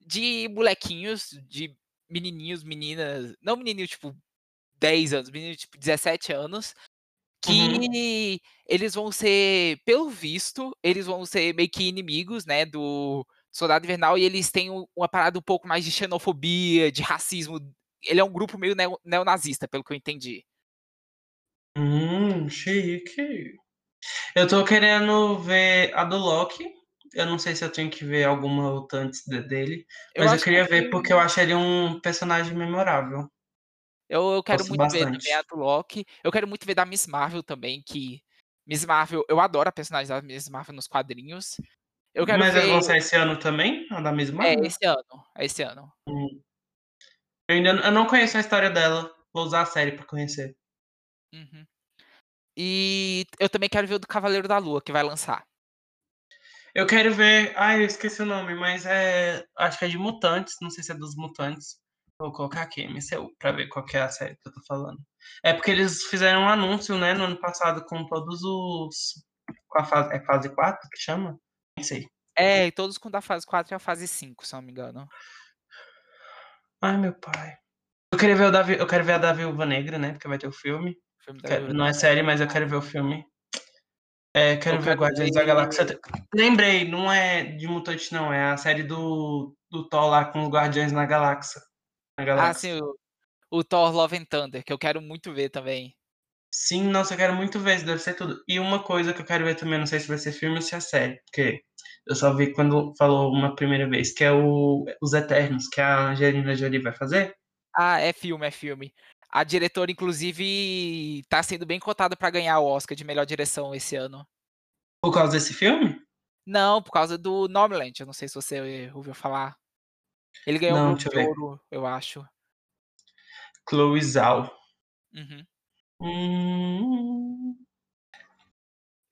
de molequinhos, de menininhos, meninas não menininho, tipo, 10 anos, menino, tipo, 17 anos, Uhum. que eles vão ser pelo visto, eles vão ser meio que inimigos, né, do Soldado Invernal e eles têm uma parada um pouco mais de xenofobia, de racismo. Ele é um grupo meio neo neonazista, pelo que eu entendi. Hum, chique. Eu tô querendo ver a do Loki. Eu não sei se eu tenho que ver alguma outra antes de dele, Eu mas eu acho que queria ver porque eu acho ele um personagem memorável. Eu eu quero Gosto muito ver também a bastante. do Loki. Eu quero muito ver da Miss Marvel também, que Miss Marvel eu adoro a personagem da Miss Marvel nos quadrinhos. Eu quero Mas elas ver sair esse ano também, a da Miss É, esse ano, é esse ano. Hum. Eu ainda eu não conheço a história dela, vou usar a série pra conhecer. Uhum. E eu também quero ver o do Cavaleiro da Lua, que vai lançar. Eu quero ver ai, eu esqueci o nome, mas é acho que é de mutantes, não sei se é dos mutantes. Vou colocar aqui, MCU, pra ver qual que é a série que eu tô falando. É porque eles fizeram um anúncio, né, no ano passado com todos os com a fase é fase 4 que chama? Nem sei. É, e todos com da fase 4 e a fase 5, se não me engano. Ai, meu pai. Eu queria ver o da eu quero ver a da Viúva Negra, né, porque vai ter o filme. Filme da Que Viúva não é série, mas eu quero ver o filme. É, Eu quero ver quero Guardiões da ver Galáxia lembrei, não é de mutante não, é a série do do Thor lá com os Guardiões na Galáxia na Ah, Galáxia. sim, o o Thor Love and Thunder, que eu quero muito ver também. Sim, nossa, eu quero muito ver, isso deve ser tudo. E uma coisa que eu quero ver também, não sei se vai ser filme ou se é série, porque eu só vi quando falou uma primeira vez, que é o Os Eternos, que a Angelina Jolie vai fazer. Ah, é filme, é filme. A diretora, inclusive, tá sendo bem cotada pra ganhar o Oscar de melhor direção esse ano. Por causa desse filme? Não, por causa do Nomadland, eu não sei se você ouviu falar. Ele ganhou Não, eu de. Ouro, eu acho. Chloe Zhao. Uhum. Hum.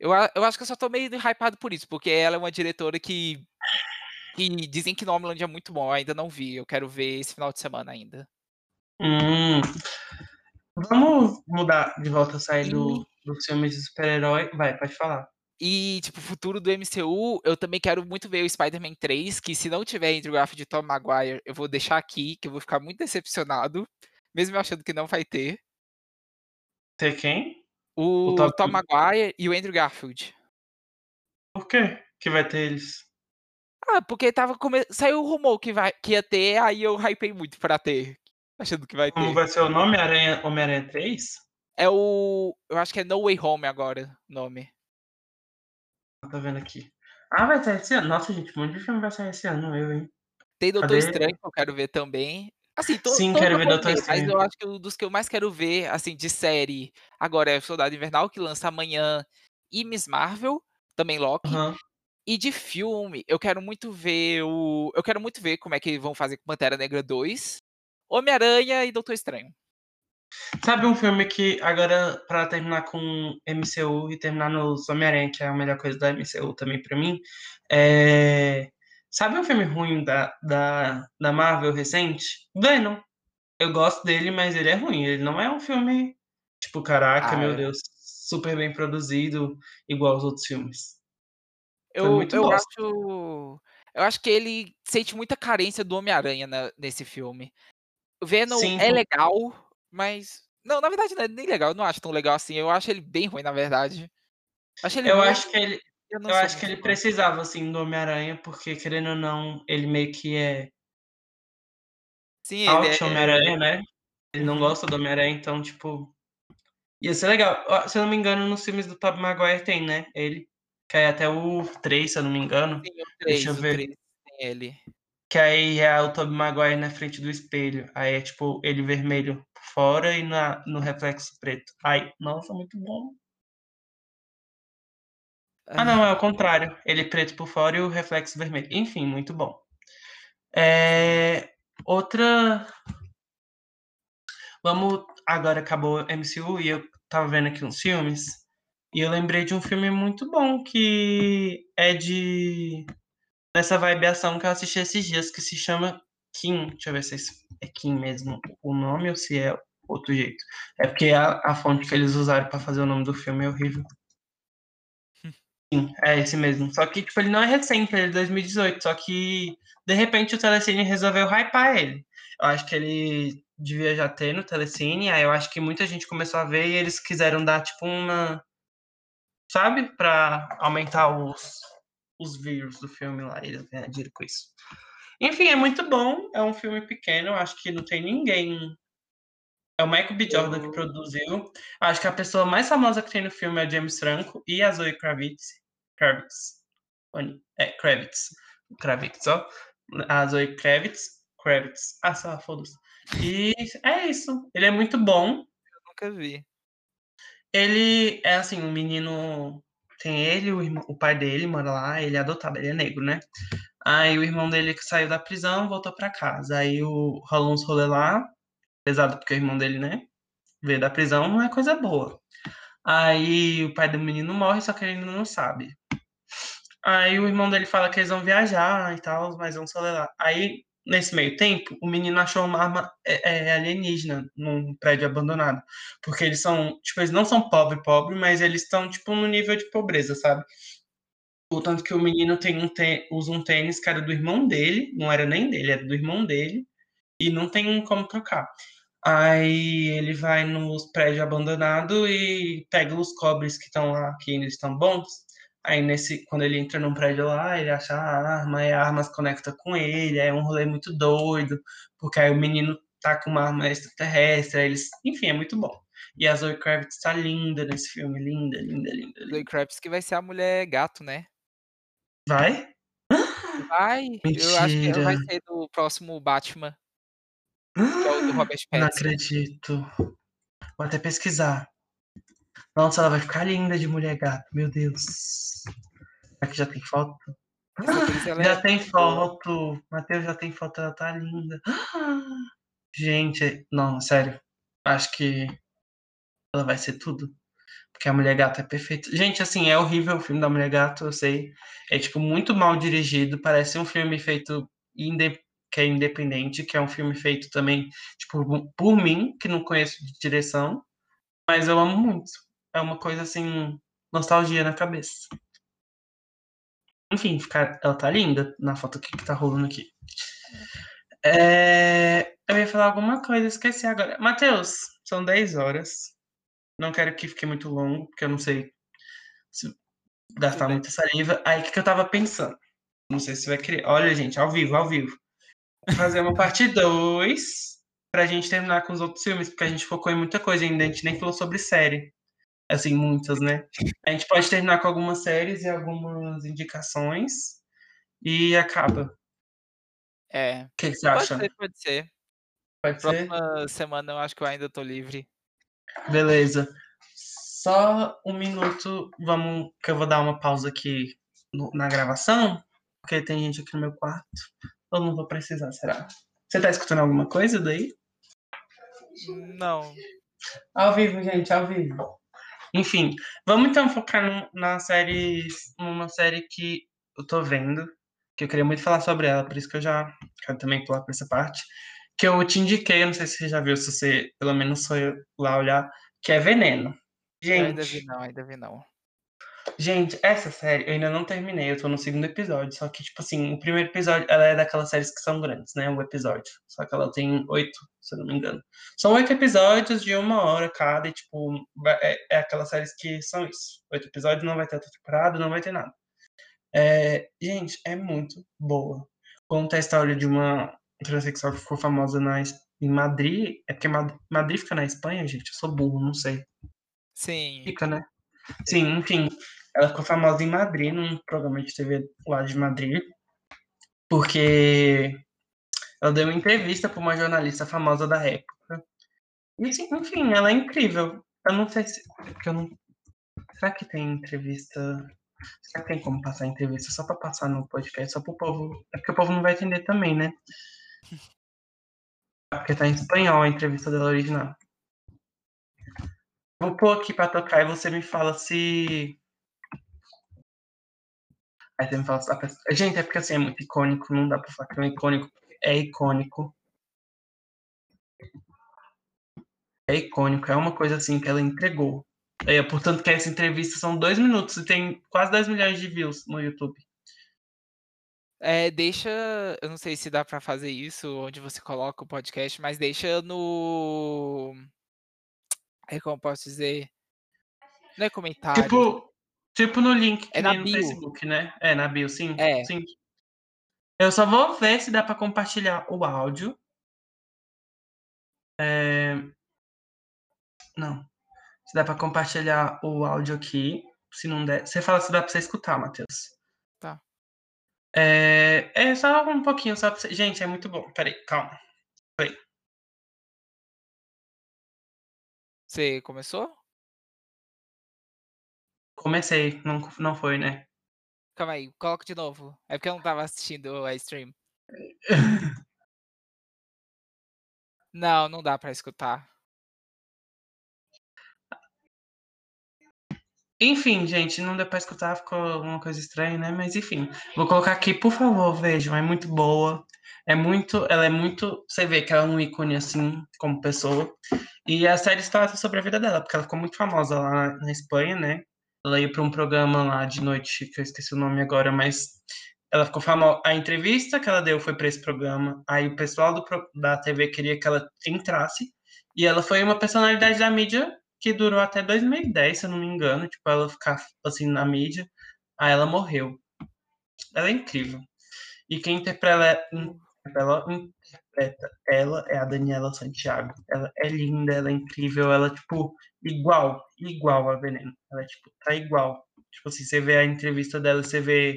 Eu eu acho que eu só tô meio hypado por isso, porque ela é uma diretora que que dizem que Nomadland é muito bom, eu ainda não vi, eu quero ver esse final de semana ainda. Hum. Vamos mudar de volta, sair E do dos filmes de super-herói vai, pode falar. E, tipo, o futuro do MCU, eu também quero muito ver o Spider-Man 3, que se não tiver Andrew Garfield e Tobey Maguire, eu vou deixar aqui, que eu vou ficar muito decepcionado, mesmo achando que não vai ter. Ter quem? O O Tobey Tobey Maguire e o Andrew Garfield. Por quê que vai ter eles? Ah, porque estava come saiu o rumor que vai que ia ter, aí eu hypei muito pra ter, achando que vai Como ter. vai ser o nome? Aranha Homem-Aranha 3? É o eu acho que é No Way Home agora, o nome. Tô vendo aqui. Ah, vai sair esse ano? Nossa, gente, um monte de filme vai sair esse ano, eu, hein. Tem Doutor Cadê? Estranho, que eu quero ver também. Assim, to Sim, todos quero ver Doutor ver, mas Estranho. eu acho que o dos que eu mais quero ver, assim, de série, agora é o Soldado Invernal, que lança amanhã, e Miss Marvel, também Loki. Aham. E de filme, eu quero muito ver o eu quero muito ver como é que vão fazer com Pantera Negra 2, Homem-Aranha e Doutor Estranho. Sabe um filme que agora pra terminar com MCU e terminar nos Homem-Aranha, que é a melhor coisa da MCU também pra mim, eh, sabe um filme ruim da da da Marvel recente? Venom. Eu gosto dele, mas ele é ruim, ele não é um filme, tipo, caraca, Ah, meu é. Deus, super bem produzido, igual os outros filmes. Eu eu bosta. acho eu acho que ele sente muita carência do Homem-Aranha na nesse filme. Venom Sim, é legal, mas não, na verdade não é nem legal, eu não acho tão legal assim, eu acho ele bem ruim, na verdade. Acho Eu ruim, acho que ele eu eu acho que ele fã. precisava, assim, do Homem-Aranha, porque querendo ou não, ele meio que é Sim, ele é anti-Homem-Aranha, né. Ele não uhum. gosta do Homem-Aranha, então, tipo, ia ser legal. Se eu não me engano, nos filmes do Tobey Maguire tem, né, ele. Que é até o 3, se eu não me engano. Sim, o Deixa eu 3, o ver. 3 tem ele. Que aí é o Tobey Maguire na frente do espelho, aí é, tipo, ele vermelho por fora e na no reflexo preto. Ai, nossa, muito bom. Ah, não, é o contrário, ele preto por fora e o reflexo vermelho. Enfim, muito bom. É, outra. Vamos. Agora acabou MCU e eu tava vendo aqui uns filmes. E eu lembrei de um filme muito bom que é de. Nessa vibe ação que eu assisti esses dias, que se chama Kim. Deixa eu ver se é Kim mesmo o nome ou se é outro jeito. É porque a, a fonte que eles usaram para fazer o nome do filme é horrível. Sim, é esse mesmo. Só que, tipo, ele não é recente, ele é de 2018. Só que, de repente, o Telecine resolveu hypar ele. Eu acho que ele devia já ter no Telecine. Aí eu acho que muita gente começou a ver e eles quiseram dar, tipo, uma. Sabe? Pra aumentar os, os views do filme lá. Eles ganham dinheiro com isso. Enfim, é muito bom. É um filme pequeno. Acho que não tem ninguém é o Michael B. Jordan que produziu. Acho que a pessoa mais famosa que tem no filme é o James Franco e a Zoe Kravitz. Kravitz. É, Kravitz. Kravitz, ó. A Zoe Kravitz. Kravitz. Ah, só, foda-se. E é isso. Ele é muito bom. Eu nunca vi. Ele é assim, um menino. Tem ele, o, irmão, o pai dele mora lá, ele é adotado, ele é negro, né? Aí o irmão dele que saiu da prisão voltou pra casa. Aí o, rolou uns rolê lá, pesado porque o irmão dele, né, veio da prisão, não é coisa boa. Aí o pai do menino morre, só que ele ainda não sabe. Aí o irmão dele fala que eles vão viajar e tal, mas vão lá. Aí, nesse meio tempo, o menino achou uma arma é, é, alienígena num prédio abandonado. Porque eles são, tipo, eles não são pobre, pobre, mas eles estão, tipo, no nível de pobreza, sabe? O tanto que o menino tem um usa um tênis que era do irmão dele, não era nem dele, era do irmão dele, e não tem como trocar. Aí ele vai nos prédios abandonados e pega os cobres que estão lá, que ainda estão bons. Aí nesse, quando ele entra num prédio lá, ele acha a arma, e a arma se conecta com ele, é um rolê muito doido, porque aí o menino tá com uma arma extraterrestre, eles, enfim, é muito bom. E a Zoe Kravitz tá linda nesse filme, linda, linda, linda. linda. Zoe Kravitz que vai ser a mulher gato, né? Vai? Vai, Mentira. eu acho que ela vai ser do próximo Batman. Que é o do Robert Pattinson. Não acredito. Vou até pesquisar. Nossa, ela vai ficar linda de mulher gato. Meu Deus. Aqui já tem foto? já é tem foto. Matheus já tem foto, ela tá linda. Gente, não, sério. Acho que ela vai ser tudo. Porque a Mulher Gato é perfeita. Gente, assim, é horrível o filme da Mulher Gato, eu sei. É, tipo, muito mal dirigido. Parece um filme feito que é independente, que é um filme feito também tipo, por mim, que não conheço de direção, mas eu amo muito. É uma coisa assim, nostalgia na cabeça. Enfim, ela tá linda na foto que, tá rolando aqui. É, eu ia falar alguma coisa, esqueci agora. Matheus, são 10 horas. Não quero que fique muito longo, porque eu não sei se gastar muita saliva. Aí o que, que eu tava pensando? Não sei se vai querer. Olha, gente, ao vivo, ao vivo fazer uma parte 2 pra gente terminar com os outros filmes, porque a gente focou em muita coisa ainda, a gente nem falou sobre série. Assim, muitas, né? A gente pode terminar com algumas séries e algumas indicações e acaba. É. O que, que você pode acha? Ser, pode ser. Pode Próxima ser? semana eu acho que eu ainda tô livre. Beleza. Só um minuto, vamos que eu vou dar uma pausa aqui no, na gravação, porque tem gente aqui no meu quarto. Ou não vou precisar, será? Você tá escutando alguma coisa daí? Não. Ao vivo, gente, ao vivo. Enfim, vamos então focar no, na série, numa série que eu tô vendo, que eu queria muito falar sobre ela, por isso que eu já quero também pular pra essa parte, que eu te indiquei, não sei se você já viu, se você pelo menos foi lá olhar, que é Veneno. Gente, ainda vi não, ainda vi não. Gente, essa série eu ainda não terminei, eu tô no segundo episódio. Só que, tipo assim, o primeiro episódio, ela é daquelas séries que são grandes, né? O episódio. Só que ela tem oito, se eu não me engano. São oito episódios de uma hora cada, e, tipo, é, é aquelas séries que são isso. Oito episódios, não vai ter outra temporada, não vai ter nada. É, gente, é muito boa. Conta a história de uma transexual que ficou famosa na, em Madrid. É porque Madrid fica na Espanha, gente? Eu sou burro, não sei. Sim. Fica, né? Sim, enfim. Ela ficou famosa em Madrid, num programa de TV lá de Madrid, porque ela deu uma entrevista para uma jornalista famosa da época. E, assim, enfim, ela é incrível. Eu não sei se. Porque eu não... Será que tem entrevista. Será que tem como passar entrevista só pra passar no podcast, só pro povo. É porque o povo não vai entender também, né? Porque tá em espanhol a entrevista dela original. Vou pôr aqui pra tocar e você me fala se. Aí você me fala se dá pra... Gente, é porque assim é muito icônico, não dá pra falar que não é icônico. É icônico. É icônico, é uma coisa assim que ela entregou. É, portanto, que essa entrevista são dois minutos e tem quase 10 milhões de views no YouTube. É, deixa. Eu não sei se dá pra fazer isso, onde você coloca o podcast, mas deixa no. É como eu posso dizer? Não é comentário. Tipo, tipo no link que É nem no bio. Facebook, né? É, na bio, sim. É. sim. Eu só vou ver se dá pra compartilhar o áudio. É... Não. Se dá pra compartilhar o áudio aqui. Se não der. Você fala se dá pra você escutar, Matheus. Tá. É, é só um pouquinho, só pra você. Gente, é muito bom. Peraí, calma. Você começou? Comecei, não, não foi, né? Calma aí, coloca de novo. É porque eu não tava assistindo a stream. Não, não dá pra escutar. Enfim, gente, não deu pra escutar, ficou uma coisa estranha, né? Mas enfim, vou colocar aqui, por favor, vejam, é muito boa. É muito, ela é muito, você vê que ela é um ícone assim, como pessoa. E a série trata sobre a vida dela, porque ela ficou muito famosa lá na Espanha, né? Ela ia para um programa lá de noite, que eu esqueci o nome agora, mas ela ficou famosa. A entrevista que ela deu foi para esse programa. Aí o pessoal do, da TV queria que ela entrasse. E ela foi uma personalidade da mídia que durou até 2010, se eu não me engano, tipo, ela ficar assim na mídia. Aí ela morreu. Ela é incrível. E quem interpreta ela, interpreta ela é a Daniela Santiago. Ela é linda, ela é incrível, ela, tipo, igual, igual a Veneno. Ela, tipo, tá igual. Tipo assim, você vê a entrevista dela, você vê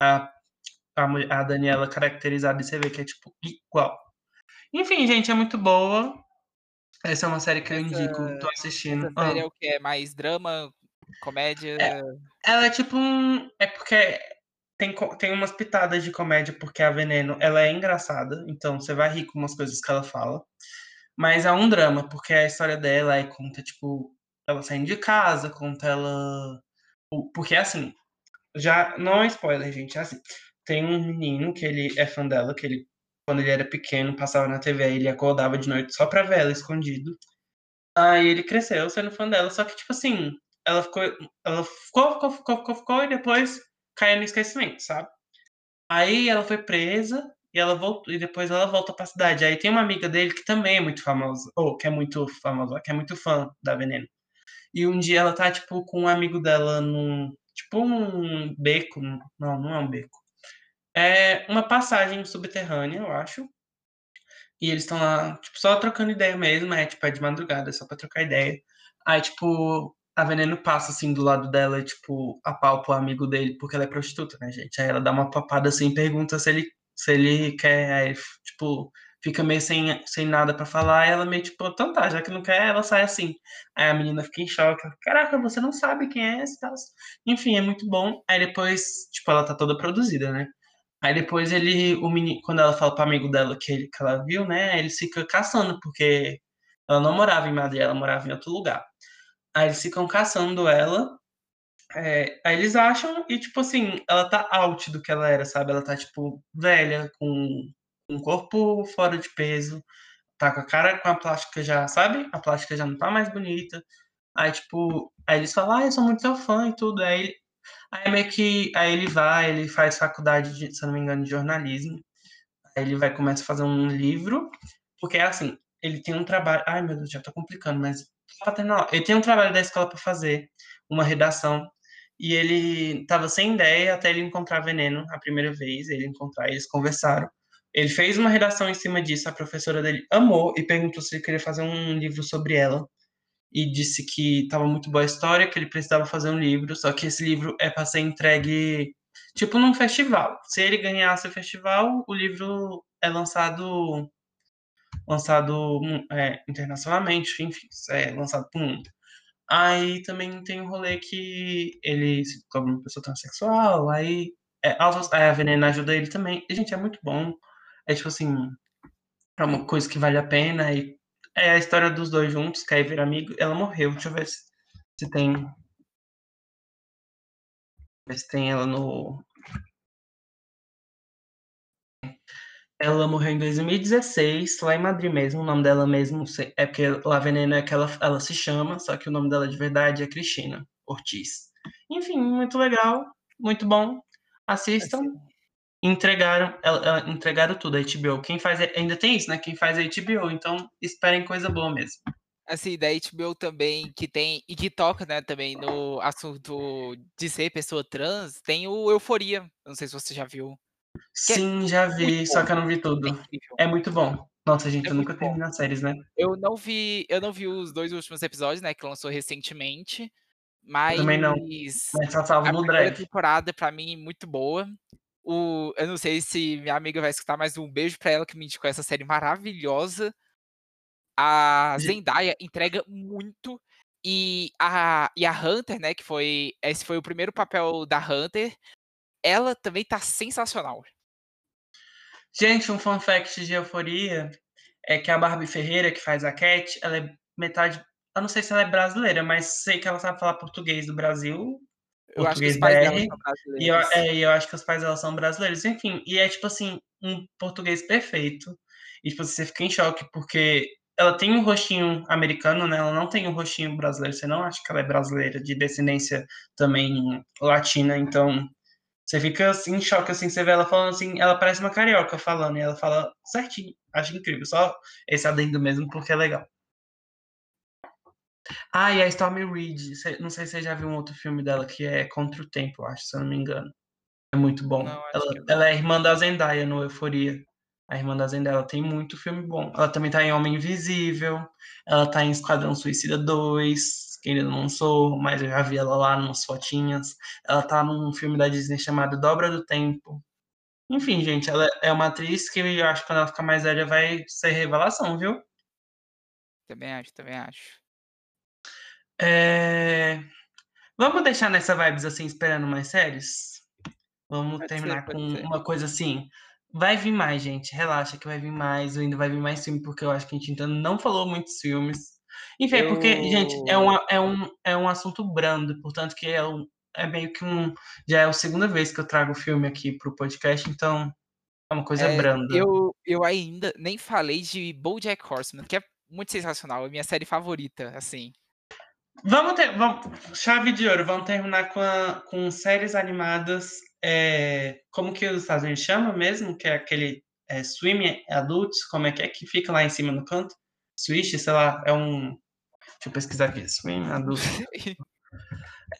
a, a, a Daniela caracterizada e você vê que é, tipo, igual. Enfim, gente, é muito boa. Essa é uma série que eu Essa- indico, tô assistindo. Essa série Ah. é o que? É mais drama, comédia? Ela é tipo um. É porque tem, tem umas pitadas de comédia, porque a Veneno ela é engraçada, então você vai rir com umas coisas que ela fala. Mas é um drama, porque a história dela é conta, tipo, ela saindo de casa, conta ela. Porque assim, já não é spoiler, gente, é assim. Tem um menino que ele é fã dela, que ele, quando ele era pequeno, passava na TV, ele acordava de noite só pra ver ela escondido. Aí ele cresceu sendo fã dela, só que, tipo assim, ela ficou, ela ficou, ficou, ficou, ficou, ficou e depois caiu no esquecimento, sabe? Aí ela foi presa e ela voltou e depois ela volta pra cidade. Aí tem uma amiga dele que também é muito famosa, ou que é muito famosa, que é muito fã da Veneno. E um dia ela tá tipo com um amigo dela num, tipo um beco, não, não é um beco. É uma passagem subterrânea, eu acho. E eles estão lá, tipo, só trocando ideia mesmo, é tipo, é de madrugada, é só pra trocar ideia. Aí, tipo, a Veneno passa assim do lado dela tipo, apalpa o amigo dele, porque ela é prostituta, né, gente? Aí ela dá uma papada assim, pergunta se ele, se ele quer, aí, tipo, fica meio sem, sem nada pra falar, e ela meio tipo, então tá, já que não quer, ela sai assim. Aí a menina fica em choque, caraca, você não sabe quem é esse tal. Enfim, é muito bom. Aí depois, tipo, ela tá toda produzida, né? Aí depois ele, o menino, quando ela fala pro amigo dela que, ele, que ela viu, né, ele fica caçando, porque ela não morava em Madrid, ela morava em outro lugar. Aí eles ficam caçando ela, é, aí eles acham, e tipo assim, ela tá out do que ela era, sabe? Ela tá, tipo, velha, com um corpo fora de peso, tá com a cara com a plástica já, sabe? A plástica já não tá mais bonita. Aí, tipo, aí eles falam, ah, eu sou muito seu fã e tudo. Aí, aí meio que, aí ele vai, ele faz faculdade, de, se não me engano, de jornalismo. Aí ele vai começa a fazer um livro, porque é assim, ele tem um trabalho, ai meu Deus, já tô complicando, mas ele tem um trabalho da escola para fazer, uma redação, e ele tava sem ideia até ele encontrar Veneno a primeira vez, ele encontrar, eles conversaram. Ele fez uma redação em cima disso, a professora dele amou e perguntou se ele queria fazer um livro sobre ela. E disse que estava muito boa a história, que ele precisava fazer um livro, só que esse livro é para ser entregue tipo num festival. Se ele ganhasse o festival, o livro é lançado lançado é, internacionalmente, enfim, é lançado para o mundo. Aí também tem um rolê que ele se descobre uma pessoa transexual, aí, é, a, a Veneno ajuda ele também. E, gente, é muito bom. É tipo assim, é uma coisa que vale a pena. E é a história dos dois juntos, que aí vira amigo. Ela morreu, deixa eu ver se, se tem. Ver se tem ela no. Ela morreu em 2016, lá em Madrid mesmo. O nome dela mesmo é porque La Veneno é que ela, ela se chama, só que o nome dela de verdade é Cristina Ortiz. Enfim, muito legal, muito bom. Assistam. Assim. Entregaram, ela, ela, entregaram tudo a HBO. Quem faz ainda tem isso, né? Quem faz a HBO, então esperem coisa boa mesmo. Assim, da HBO também que tem e que toca, né, também no assunto de ser pessoa trans, tem o Euforia. Não sei se você já viu. É Sim, já vi, só que eu não vi tudo. É, é muito bom. Nossa, gente, é eu nunca termino as séries, né? Eu não vi, eu não vi os dois últimos episódios, né, que lançou recentemente, mas eu também não. Mas só salvo a no primeira drive. temporada para mim muito boa. O, eu não sei se minha amiga vai escutar, mas um beijo para ela que me indicou essa série maravilhosa. A Zendaya entrega muito e a, e a Hunter, né, que foi esse foi o primeiro papel da Hunter, ela também tá sensacional. Gente, um fun fact de Euforia é que a Barbie Ferreira, que faz a Cat, ela é metade. Eu não sei se ela é brasileira, mas sei que ela sabe falar português do Brasil. Eu português BR. E eu, é, eu acho que os pais dela são brasileiros. Enfim, e é tipo assim, um português perfeito. E tipo, você fica em choque, porque ela tem um rostinho americano, né? Ela não tem um rostinho brasileiro. Você não acha que ela é brasileira, de descendência também latina. Então, você fica assim, em choque, assim, você vê ela falando assim, ela parece uma carioca falando, e ela fala certinho. Acho incrível, só esse adendo mesmo, porque é legal. Ah, e a Stormy Reed, não sei se você já viu um outro filme dela que é Contra o Tempo, acho, se eu não me engano. É muito bom. Não, ela, ela, é irmã da Zendaya no Euforia. A irmã da Zendaya ela tem muito filme bom. Ela também tá em Homem Invisível, ela tá em Esquadrão Suicida 2, ainda não lançou, mas eu já vi ela lá nas fotinhas. Ela tá num filme da Disney chamado Dobra do Tempo. Enfim, gente, ela é uma atriz que eu acho que quando ela ficar mais velha vai ser revelação, viu? Também acho, também acho. É... Vamos deixar nessa vibes assim, esperando mais séries? Vamos pode terminar ser, com ser. uma coisa assim. Vai vir mais, gente. Relaxa que vai vir mais. Ainda vai vir mais filme, porque eu acho que a gente ainda não falou muitos filmes. Enfim, eu... é porque, gente, é, uma, é, um, é um assunto brando, portanto que é, um, é meio que um... Já é a segunda vez que eu trago o filme aqui pro podcast, então é uma coisa é, branda. Eu, eu ainda nem falei de BoJack Horseman, que é muito sensacional, é minha série favorita, assim. Vamos ter, vamos, chave de ouro, vamos terminar com, a, com séries animadas, é, como que os Estados Unidos chama mesmo, que é aquele é, Swim Adults, como é que é, que fica lá em cima no canto? Switch, sei lá, é um. Deixa eu pesquisar aqui. Swim Adult.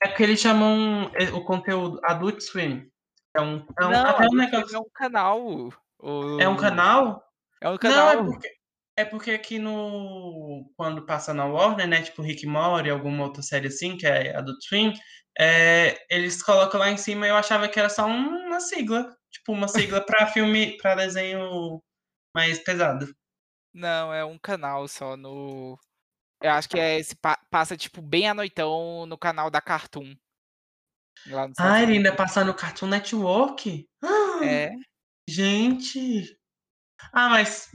é porque eles chamam é, o conteúdo Adult Swim. É um, é um, Não, um negócio... é um canal. O... É um canal? É um canal. Não, é porque, é porque aqui no. Quando passa na Warner, né? Tipo Rick Mori, alguma outra série assim, que é Adult Swim, é, eles colocam lá em cima eu achava que era só uma sigla. Tipo, uma sigla para filme, para desenho mais pesado. Não, é um canal só no. Eu acho que é esse passa, tipo, bem à noitão no canal da Cartoon. Lá ah, ele ainda passa no Cartoon Network? É. Gente! Ah, mas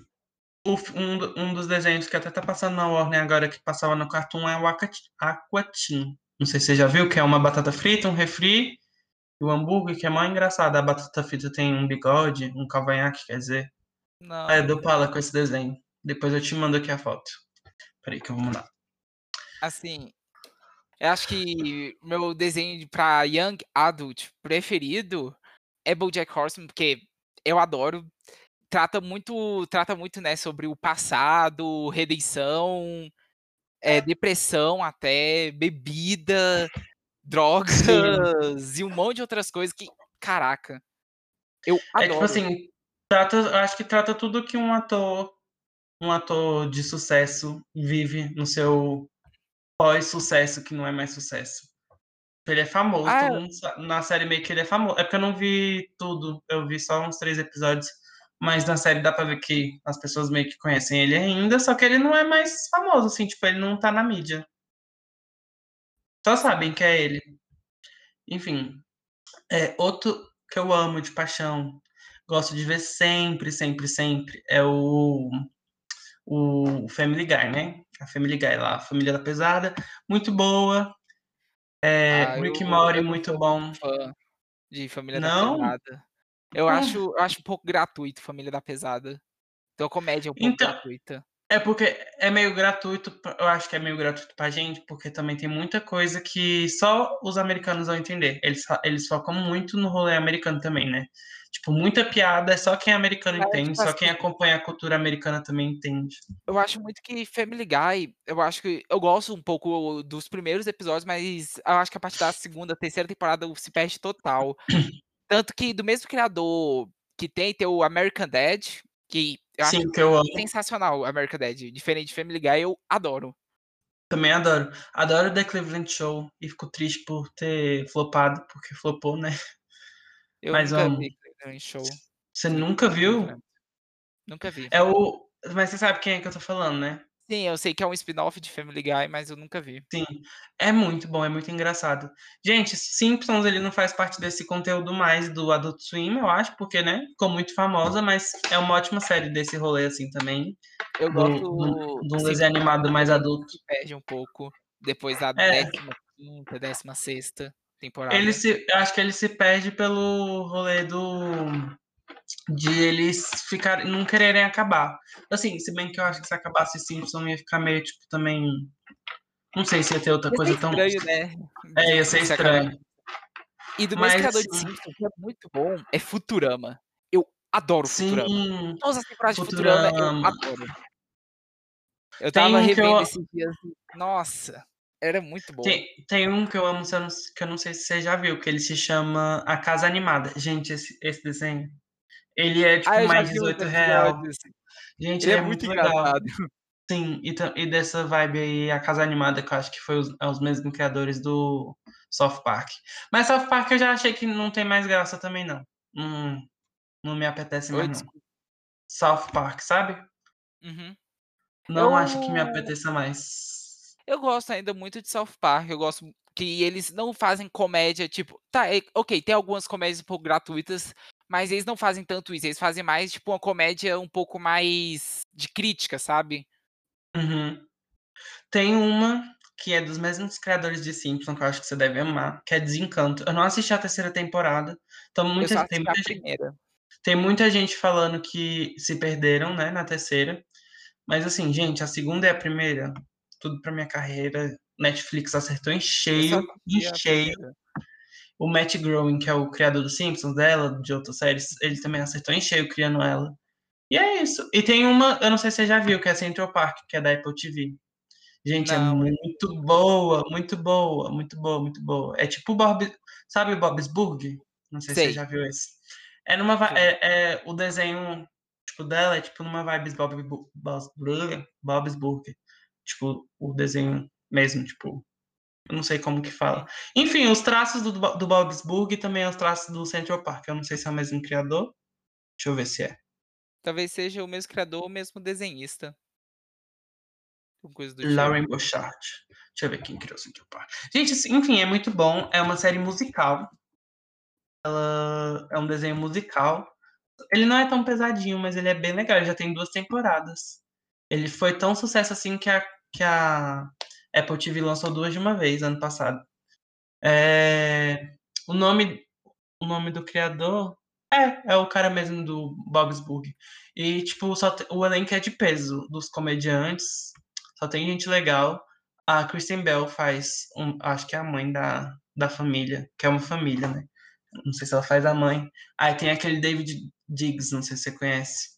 o, um, um dos desenhos que até tá passando na Warner agora, que passava no Cartoon, é o Aquatim. Não sei se você já viu, que é uma batata frita, um refri e o hambúrguer, que é mais engraçado. A batata frita tem um bigode, um cavanhaque, quer dizer. Não. Ah, eu dou pala com esse desenho. Depois eu te mando aqui a foto. Peraí que eu vou mandar. Assim, eu acho que meu desenho para Young Adult preferido é BoJack Horseman, porque eu adoro. Trata muito, trata muito, né, sobre o passado, redenção, é, depressão até, bebida, drogas Sim. e um monte de outras coisas que, caraca, eu adoro. É tipo assim, trata, acho que trata tudo que um ator um ator de sucesso vive no seu pós-sucesso, que não é mais sucesso. Ele é famoso, ah, na série meio que ele é famoso. É porque eu não vi tudo, eu vi só uns três episódios, mas na série dá pra ver que as pessoas meio que conhecem ele ainda, só que ele não é mais famoso, assim, tipo, ele não tá na mídia. Só sabem que é ele. Enfim, é outro que eu amo de paixão, gosto de ver sempre, sempre, sempre, é o o Family Guy, né? A Family Guy lá, a Família da Pesada, muito boa. É, Ah, Rick não muito bom. de Família da Não? Pesada. Eu Ah. acho eu acho um pouco gratuito Família da Pesada. Então a comédia é um pouco Então gratuita. É porque é meio gratuito, eu acho que é meio gratuito pra gente, porque também tem muita coisa que só os americanos vão entender. Eles eles focam muito no rolê americano também, né. Tipo, muita piada, só quem é americano Mas, entende, tipo só quem assim acompanha a cultura americana também entende. Eu acho muito que Family Guy, eu acho que eu gosto um pouco dos primeiros episódios, mas eu acho que a partir da 2ª, 3ª temporada se perde total. Tanto que do mesmo criador que tem, tem o American Dad, que eu acho Sim, que eu sensacional o American Dad, diferente de Family Guy, eu adoro. Também adoro. Adoro The Cleveland Show e fico triste por ter flopado, porque flopou, né. Eu Mas nunca amo. vi Cleveland Show. Você nunca viu? Nunca vi. É o mas você sabe quem é que eu tô falando, né? Sim, eu sei que é um spin-off de Family Guy, mas eu nunca vi. Sim, é muito bom, é muito engraçado. Gente, Simpsons ele não faz parte desse conteúdo mais do Adult Swim, eu acho, porque, né, ficou muito famosa, mas é uma ótima série desse rolê, assim, também, Eu do gosto do de um assim, desenho animado mais adulto. perde um pouco depois da É. 15ª, 16ª temporada. Ele se eu acho que ele se perde pelo rolê do de eles ficarem não quererem acabar. Assim, se bem que eu acho que se acabasse Simpsons ia ficar meio, tipo, também não sei se ia ter outra Ia coisa tão estranho, né, É, ia ser se acabar. estranho. E do Mas criador de Simpsons, que é muito bom, é Futurama. Eu adoro Futurama. Sim, Todas as temporadas de Futurama eu Futurama. adoro. Eu Tem estava um eu revendo a esses dias nossa, era muito bom. Tem tem um que eu amo, eu que eu não sei se você já viu, que ele se chama A Casa Animada. Gente, esse esse desenho, ele é, tipo, Ah, eu mais vi uns 18 real. Gente, Ele é é muito muito legal. engraçado. Sim, e e dessa vibe aí, A Casa Animada, que eu acho que foi os é os mesmos criadores do South Park. Mas South Park eu já achei que não tem mais graça também não. Não não me apetece Oi, mais não. desculpa. South Park, sabe? Uhum. Não acho que me Eu apeteça mais. eu gosto ainda muito de South Park, eu gosto que eles não fazem comédia, tipo tá, eh, ok, tem algumas comédias um pouco gratuitas, mas eles não fazem tanto isso, eles fazem mais, tipo, uma comédia um pouco mais de crítica, sabe? Uhum. Tem uma que é dos mesmos criadores de Simpsons, que eu acho que você deve amar, que é Desencanto. Eu não assisti a 3ª temporada, então muita tem muita gen primeira. tem muita gente falando que se perderam, né, na 3ª, mas assim, gente, a 2ª e a 1ª, tudo pra minha carreira, Netflix acertou em cheio, em cheio. O Matt Groening, que é o criador dos Simpsons, dela, de outras séries, ele também acertou em cheio criando ela. E é isso. E tem uma, eu não sei se você já viu, que é Central Park, que é da Apple TV. Gente, é Não, esse muito boa, muito boa, muito boa, muito boa. É tipo Bob sabe Bob's Burger? Não sei se você Sei. já viu esse. É numa é é o desenho, tipo, dela é tipo numa vibes Bob Bob's Burger. Tipo, o desenho mesmo, tipo, eu não sei como que fala. Hum. Enfim, os traços do do Bob's Burger também é os traços do Central Park. Eu não sei se é o mesmo criador. Deixa eu ver se é. Talvez seja o mesmo criador ou o mesmo desenhista. Coisa do tipo. Lauren Bochart. Deixa eu ver quem criou Central Park. Gente, assim, enfim, é muito bom, é uma série musical. Ela é um desenho musical. Ele não é tão pesadinho, mas ele é bem legal, ele já tem 2 temporadas. Ele foi tão sucesso assim que a que a Apple TV lançou 2 de uma vez, ano passado. Eh, o nome o nome do criador é, é o cara mesmo do Bob's Burger. E, tipo, só te o elenco é de peso, dos comediantes, só tem gente legal. A Kristen Bell faz um acho que é a mãe da da família, que é uma família, né. Não sei se ela faz a mãe. Aí tem aquele David Diggs, não sei se você conhece.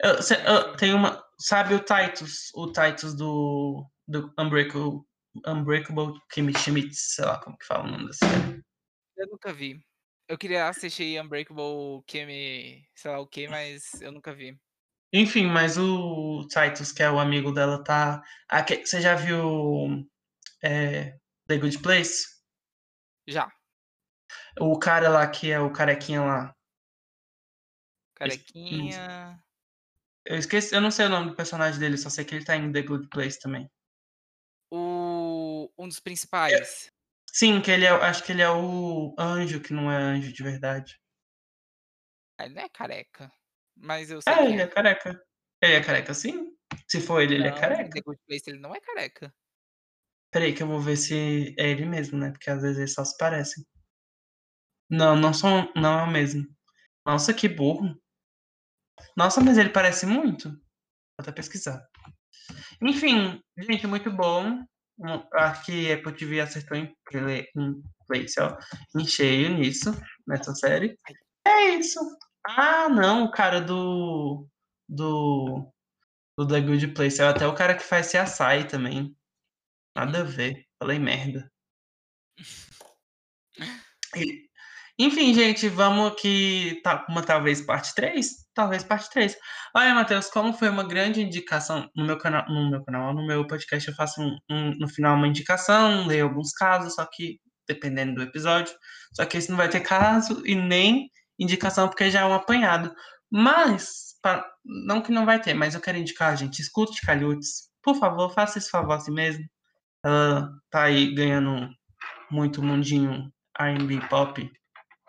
Eu não. tem uma sabe o Titus? O Titus do do Unbreakable Unbreakable Kimmy sei lá como que fala o nome da série. Eu nunca vi. Eu queria assistir Unbreakable Kimmy, sei lá o quê, mas eu nunca vi. Enfim, mas o Titus, que é o amigo dela, tá você já viu, eh, The Good Place? Já. O cara lá que é o carequinha lá. Carequinha. Eu esqueci eu não sei o nome do personagem dele, só sei que ele tá em The Good Place também. O um dos principais. Sim, que ele é, acho que ele é o anjo, que não é anjo de verdade. Ah, Ele não é careca. Mas eu sei É, ele é é. careca. Ele é careca sim? Se for ele, ele é Não, careca. The Good Place ele não é careca. Peraí que eu vou ver se é ele mesmo, né? Porque às vezes eles só se parecem. Não, não são, não é o mesmo. Nossa, que burro. Nossa, mas ele parece muito. Vou até pesquisar. Enfim, gente, muito bom. Um, Acho que Apple TV acertou em, em ó. Em cheio nisso, nessa série. É isso. Ah, não, o cara do. Do. Do The Good Place. É até o cara que faz CSI também. Nada a ver. Falei merda. Enfim, gente, vamos aqui. Tá, uma talvez parte 3? Talvez parte 3. Olha, Matheus, como foi uma grande indicação no meu canal, no meu canal, no meu podcast, eu faço um, um- no final uma indicação, leio alguns casos, só que dependendo do episódio. Só que esse não vai ter caso e nem indicação, porque já é um apanhado. Mas, pa- não que não vai ter, mas eu quero indicar, gente, escute Calhutes. Por favor, faça esse favor a si mesmo. Ela tá aí ganhando muito mundinho R&B pop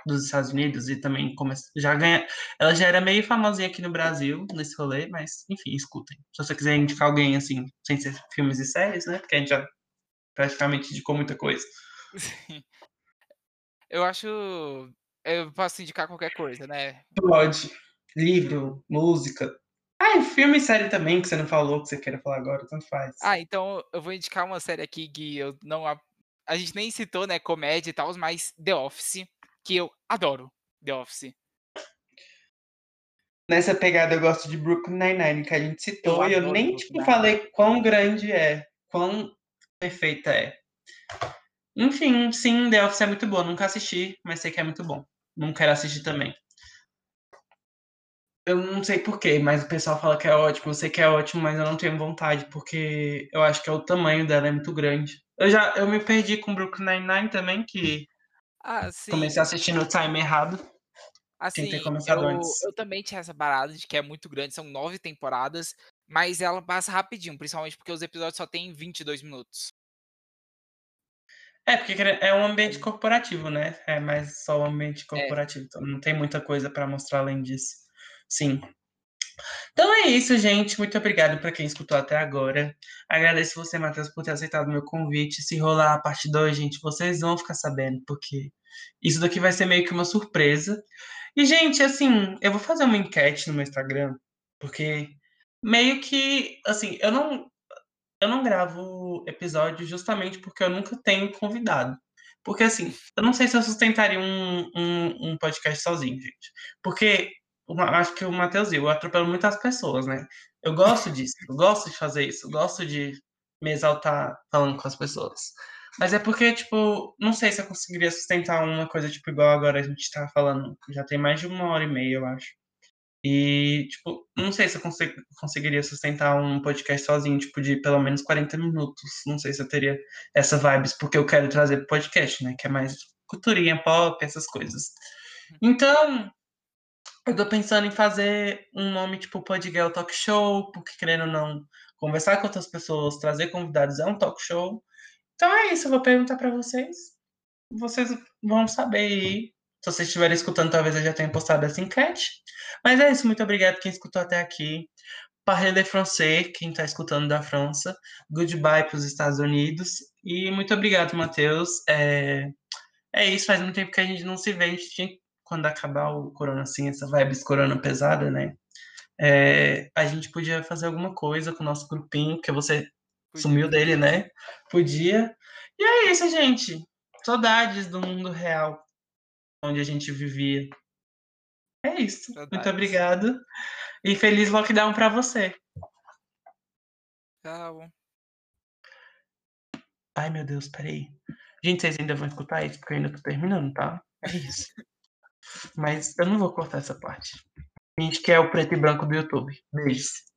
dos Estados Unidos e também come- já ganha. Ela já era meio famosinha aqui no Brasil nesse rolê, mas enfim, escutem. Se você quiser indicar alguém assim, sem ser filmes e séries, né? Porque a gente já praticamente indicou muita coisa. Sim. Eu acho. Eu posso indicar qualquer coisa, né? Pode. Livro, música. Ah, e filme e série também, que você não falou, que você queira falar agora, tanto faz. Ah, então eu vou indicar uma série aqui que eu não. A, a gente nem citou, né? Comédia e tal, mas The Office, que eu adoro. The Office. Nessa pegada eu gosto de Brooklyn Nine-Nine, que a gente citou, Eu e eu nem tipo, falei quão grande é, quão perfeita é. Enfim, sim, The Office é muito boa. Nunca assisti, mas sei que é muito bom. Não quero assistir também. Eu não sei porquê, mas o pessoal fala que é ótimo. Eu sei que é ótimo, mas eu não tenho vontade, porque eu acho que é o tamanho dela é muito grande. Eu já eu me perdi com Brooklyn Nine-Nine também, que Ah, sim. comecei a assistir no time errado. Assim, eu, eu também tinha essa parada de que é muito grande, são nove temporadas, mas ela passa rapidinho, principalmente porque os episódios só têm 22 minutos. É, porque é um ambiente corporativo, né? É mais só o ambiente corporativo. Então não tem muita coisa pra mostrar além disso. Sim. Então é isso, gente. Muito obrigado para quem escutou até agora. Agradeço você, Matheus, por ter aceitado meu convite. Se rolar a parte 2, gente, vocês vão ficar sabendo, porque isso daqui vai ser meio que uma surpresa. E, gente, assim, eu vou fazer uma enquete no meu Instagram, porque meio que, assim, eu não, eu não gravo episódio justamente porque eu nunca tenho convidado. Porque, assim, eu não sei se eu sustentaria um, um, um podcast sozinho, gente. Porque eu acho que o Matheus viu, eu atropelo muitas pessoas, né? Eu gosto disso, eu gosto de fazer isso, eu gosto de me exaltar falando com as pessoas. Mas é porque, tipo, não sei se eu conseguiria sustentar uma coisa, tipo, igual agora a gente tá falando. Já tem mais de uma hora e meia, eu acho. E, tipo, não sei se eu consegui- conseguiria sustentar um podcast sozinho, tipo, de pelo menos 40 minutos. Não sei se eu teria essa vibes, porque eu quero trazer podcast, né? Que é mais culturinha pop, essas coisas. Então, eu tô pensando em fazer um nome tipo Podgirl Talk Show, porque querendo ou não, conversar com outras pessoas, trazer convidados é um talk show. Então é isso, eu vou perguntar pra vocês. Vocês vão saber. Se vocês estiverem escutando, talvez eu já tenha postado essa enquete. Mas é isso, muito obrigado quem escutou até aqui. Parler de français, quem tá escutando da França. Goodbye pros Estados Unidos. E muito obrigado, Matheus. É... é isso, faz muito tempo que a gente não se vê. A gente tinha, quando acabar o corona, assim, essa vibes corona pesada, né? É, a gente podia fazer alguma coisa com o nosso grupinho, porque você Podia, sumiu dele, né? Podia. E é isso, gente. Saudades do mundo real, onde a gente vivia. É isso. Muito Saudades. obrigado. E feliz lockdown pra você. Tchau. Ai, meu Deus, peraí. Gente, vocês ainda vão escutar isso, porque eu ainda tô terminando, tá? É isso. Mas eu não vou cortar essa parte. A gente quer o preto e branco do YouTube. Beijos.